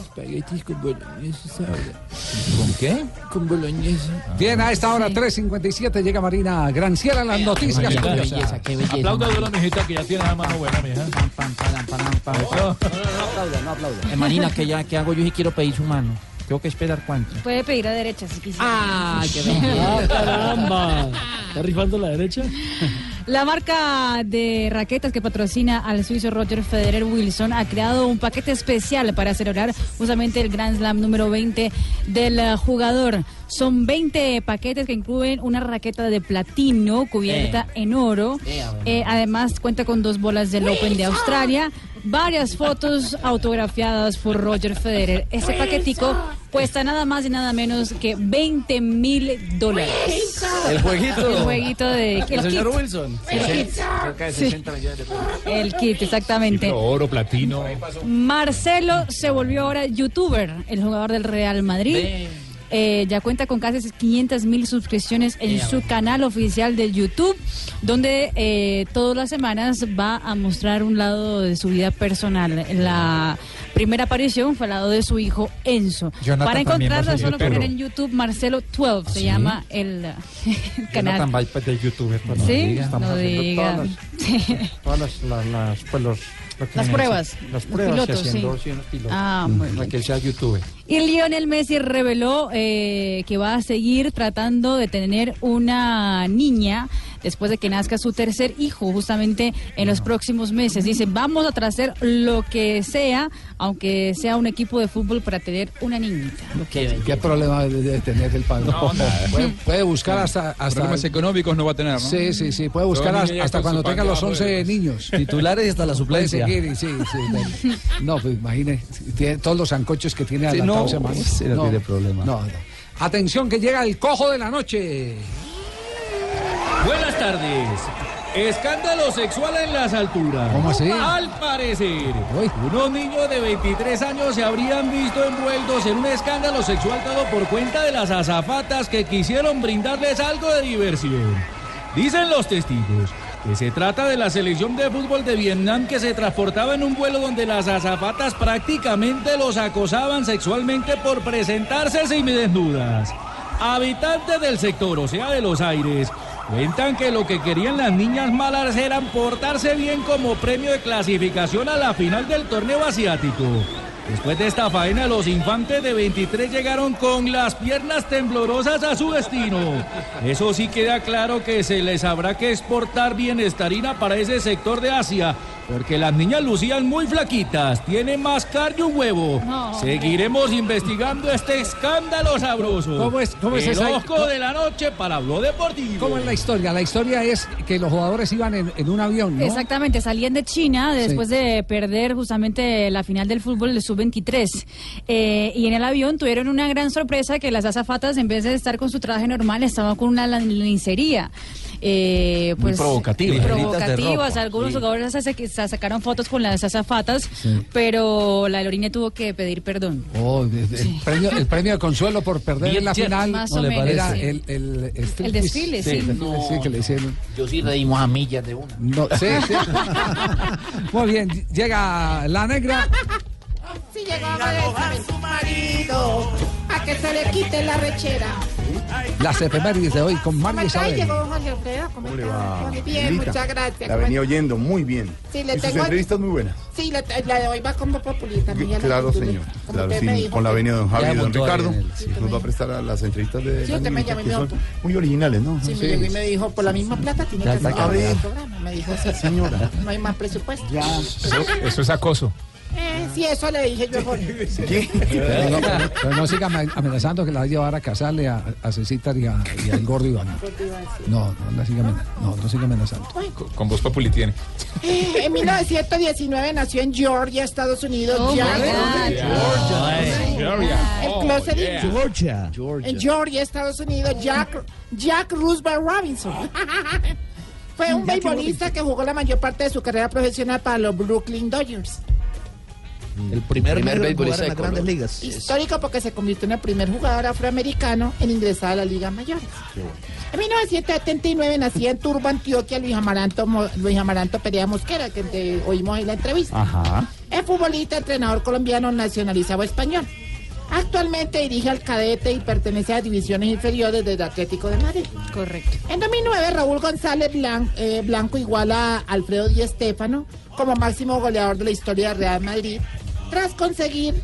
Espaguetis con boloñesa, ¿sabes? ¿Con qué? Con boloñesa. Bien, a esta hora 3.57 llega Marina Granciera en las noticias. Qué belleza, qué belleza. Aplauda de la mijita que ya tiene la mano buena, mija. No aplauda, no aplauda. Eh, Marina, ¿qué, ya, ¿qué hago yo si quiero pedir su mano? Tengo que esperar cuánto. Puede pedir a derecha si quisiera. ¡Ay, qué ¡Ah, caramba! ¿Está rifando la derecha? La marca de raquetas que patrocina al suizo Roger Federer Wilson ha creado un paquete especial para celebrar justamente el Grand Slam número 20 del eh, jugador. Son 20 paquetes que incluyen una raqueta de platino cubierta en oro. Eh, además cuenta con dos bolas del Open de Australia, varias fotos autografiadas por Roger Federer. Ese paquetico cuesta nada más y nada menos que 20 mil dólares. El jueguito. El jueguito de... El el señor kit. Wilson. El kit. Cerca de Sí. 60 millones de pesos. El kit, exactamente. Oro, platino. Marcelo se volvió ahora youtuber, el jugador del Real Madrid. Eh, ya cuenta con casi 500 mil suscripciones en su canal oficial de YouTube, donde eh, todas las semanas va a mostrar un lado de su vida personal. La primera aparición fue al lado de su hijo Enzo. Jonathan Para encontrarla solo poner en YouTube Marcelo 12, se ¿Sí? llama el, el canal. Jonathan Vaipa de youtuber. pues, no Sí. Estamos no haciendo diga. todas las, todas las, las, las, pues, los, Las pruebas, Las pruebas y pilotos, haciendo sí. unos pilotos. Ah, muy Para que él sea youtuber. Y Lionel Messi reveló eh, que va a seguir tratando de tener una niña después de que nazca su tercer hijo, justamente en los próximos meses. Dice, vamos a hacer lo que sea, aunque sea un equipo de fútbol para tener una niñita. ¿Qué problema debe tener el padre? No, puede, puede buscar hasta, hasta Problemas económicos no va a tener, ¿no? Sí, sí, sí, puede buscar hasta, cuando tenga los debajo 11 de- niños. Titulares y hasta la Puede suplencia. seguir, sí, sí. No, pues imagine, tiene todos los zancochos que tiene Sí, adelantados no, ese no tiene problema. No, no. Atención que llega el cojo de la noche. Buenas tardes. Escándalo sexual en las alturas. ¿Cómo así? Al parecer, unos niños de 23 años se habrían visto envueltos en un escándalo sexual dado por cuenta de las azafatas que quisieron brindarles algo de diversión. Dicen los testigos que se trata de la selección de fútbol de Vietnam que se transportaba en un vuelo donde las azafatas prácticamente los acosaban sexualmente por presentarse semidesnudas. Habitantes del sector, o sea, de los aires, cuentan que lo que querían las niñas malas eran portarse bien como premio de clasificación a la final del torneo asiático. Después de esta faena, los infantes de 23 llegaron con las piernas temblorosas a su destino. Eso sí queda claro que se les habrá que exportar bienestarina para ese sector de Asia, Porque las niñas lucían muy flaquitas, tienen más carne un huevo. No, Seguiremos investigando este escándalo sabroso. ¿Cómo es- cómo es El esa- ojo de la noche para Blog Deportivo. ¿Cómo es la historia? La historia es que los jugadores iban en, en un avión, ¿no? Exactamente, salían de China después de perder justamente la final del fútbol del sub-23. Eh, y en el avión tuvieron una gran sorpresa que las azafatas, en vez de estar con su traje normal, estaban con una lencería. Eh, pues, provocativa. Provocativas. Algunos jugadores se, se sacaron fotos con las azafatas, pero la aerolínea tuvo que pedir perdón. Oh, el, premio, el premio de consuelo por perder en la Bien, final más o menos, era sí. el, el. El desfile, sí. el desfile, sí, que le hicieron. Yo sí reímos a millas de una. No, sí, sí. Muy bien, llega la negra. Si llegó a su marido, a que se le quite la rechera. Las efemérides de hoy con ¿Cómo Mario está? Isabel. Llegó Jorge Alfredo, ¿cómo ¿Cómo le está? va? Muy bien, muchas gracias. La ¿Cómo venía oyendo muy bien. Sí, le y sus tengo- entrevistas muy buenas. Sí, la, la de hoy va con Populi también. ya Claro, señor. Claro, sí, dijo con la venia de don Javi y Ya don Ricardo. sí, Nos va a prestar a las entrevistas de Sí, usted me llamó y muy originales, ¿no? Sí, me llegó y me dijo, por la misma plata tiene Ya que está hacer el programa. Me dijo, sí, Señora. No hay más presupuesto. Eso, eso es acoso. Eh, sí, eso le dije yo a Jorge. Pero no, pero- pero no siga ame- amenazando que la va a llevar a casarle a, a Cecita y, a- y al gordo Iván. No, no, la siga amenazando. No, no siga amenazando. Con voz populi tiene. Eh, en 1919 nació en Georgia, Estados Unidos. Oh, God. Georgia. El closet in- Georgia. en Georgia, Estados Unidos, Jack, Jack Roosevelt Robinson. Fue un beisbolista que jugó la mayor parte de su carrera profesional para los Brooklyn Dodgers. El primer, Primer negro en jugar en las grandes ligas. Histórico porque se convirtió en el primer jugador afroamericano en ingresar a las ligas mayores. En 1979 nacía en Turbo, Antioquia, Luis Amaranto, Mo- Luis Amaranto Perea Mosquera, que te oímos en la entrevista. Ajá. Es futbolista, entrenador colombiano nacionalizado español. Actualmente dirige al cadete y pertenece a las divisiones inferiores del Atlético de Madrid. Correcto. En 2009, Raúl González eh, Blanco iguala a Alfredo Di Stéfano como máximo goleador de la historia de Real Madrid, tras conseguir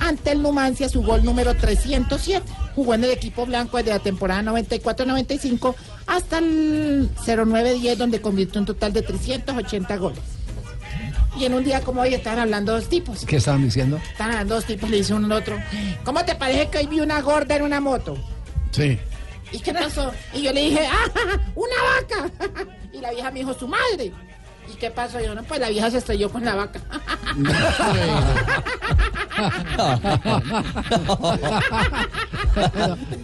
ante el Numancia su gol número 307. Jugó en el equipo blanco desde la temporada 94-95 hasta el 09-10, donde convirtió un total de 380 goles. Y en un día como hoy estaban hablando dos tipos. ¿Qué estaban diciendo? Estaban hablando dos tipos, le dice uno al otro, ¿cómo te parece que hoy vi una gorda en una moto? Sí. ¿Y qué pasó? Y yo le dije, ¡ah, una vaca! Y la vieja me dijo, su madre. ¿Y qué pasó? Yo, no, pues la vieja se estrelló con la vaca.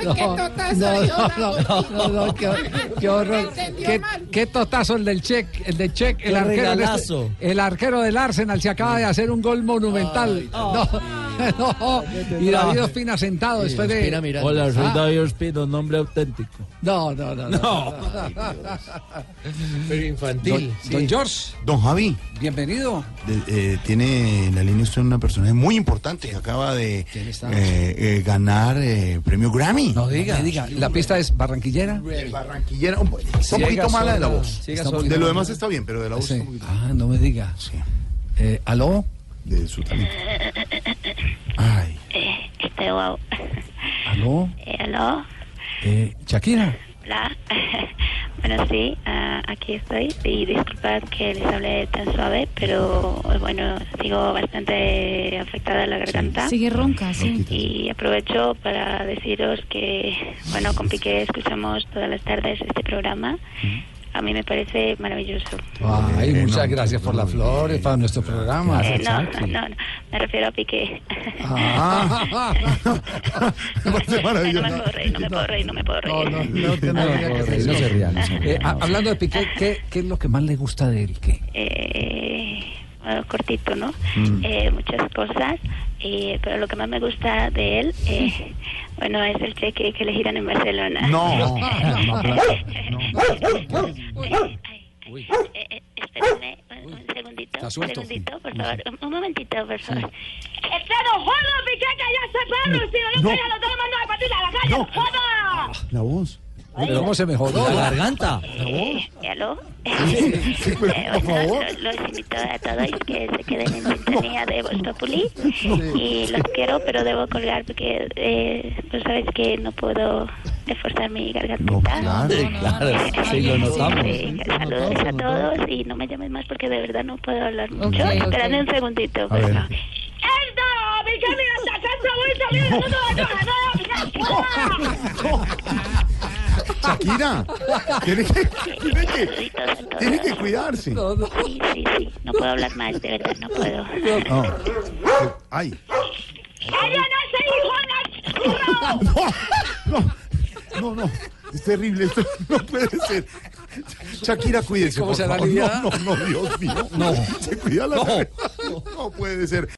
No, ¿Qué tota no, soy yo, no, no, no, no, qué, qué horror. Qué, totazo el del check, el de check, el arquero, de regalazo. este- el arquero del Arsenal se acaba de hacer un gol monumental. no, no, y David Ospina sentado después de. Ospina. Hola, soy Ah. David Ospino, nombre auténtico. No, no, no, no. Pero infantil. Don, don George, Don Javi, bienvenido. de- eh, tiene en la línea usted una personaje muy importante. Acaba de eh, eh, ganar eh, premio Grammy. No diga, diga. La pista es barranquillera. Barranquillera, un, poquito mala de la voz. Está de lo demás está bien, pero de la voz Sí. está un Ah, no me diga. Sí, Eh, ¿Aló? de su talento. Ay, Eh, este wow. ¿Aló? Eh, ¿Aló? Eh, Shakira. Hola. bueno, sí, ah, aquí estoy. Y disculpad que les hable tan suave, pero bueno, sigo bastante afectada la garganta. Sigue ronca, sí. Y aprovecho para deciros que, bueno, con Piqué escuchamos todas las tardes este programa. A mí me parece maravilloso. Ay, Eh, muchas no, gracias por las flores para nuestro programa. Eh, no, no, no, me refiero a Piqué. Ah. me parece no maravilloso. me puedo reír, no me puedo reír, no me puedo reír. No, no, no, no. No se rían, no se Eh, rían. ah, hablando de Piqué, ¿qué, ¿qué es lo que más le gusta de él? ¿Qué? eh, bueno, cortito, ¿no? Mm. Eh, muchas cosas, eh, pero lo que más me gusta de él, eh, bueno, es el cheque que le giran en Barcelona. No, no, eh, eh, espérenme un, un segundito, Está un segundito, por favor, un, un momentito, por favor. ¡Este no joda, que ya se perro! Si no, No. no, lo tengo mandado a partir a la calle, No. la voz. Pero ¿Cómo se mejoró? La garganta. Eh, ¿Aló? sí, pero, Eh, por bueno, favor. lo- Los invito a todos que se queden en sintonía de Voz Populi. Y los quiero, pero debo colgar porque eh, pues sabes que no puedo reforzar mi gargantita. claro, claro, sí, lo notamos. Sí, saludos a todos y no me llames más porque de verdad no puedo hablar mucho. Ok, ok. Espérame un segundito. A ver. Shakira, tiene que, tiene que, tiene que cuidarse. Sí, sí, sí. No puedo hablar más, de verdad, no puedo. No. Ay. No, no, no, es terrible, esto no puede ser. Shakira, cuídese, ¿Cómo por será favor. lidiada? No, no, no, Dios mío. No. Se cuida la No. No puede ser.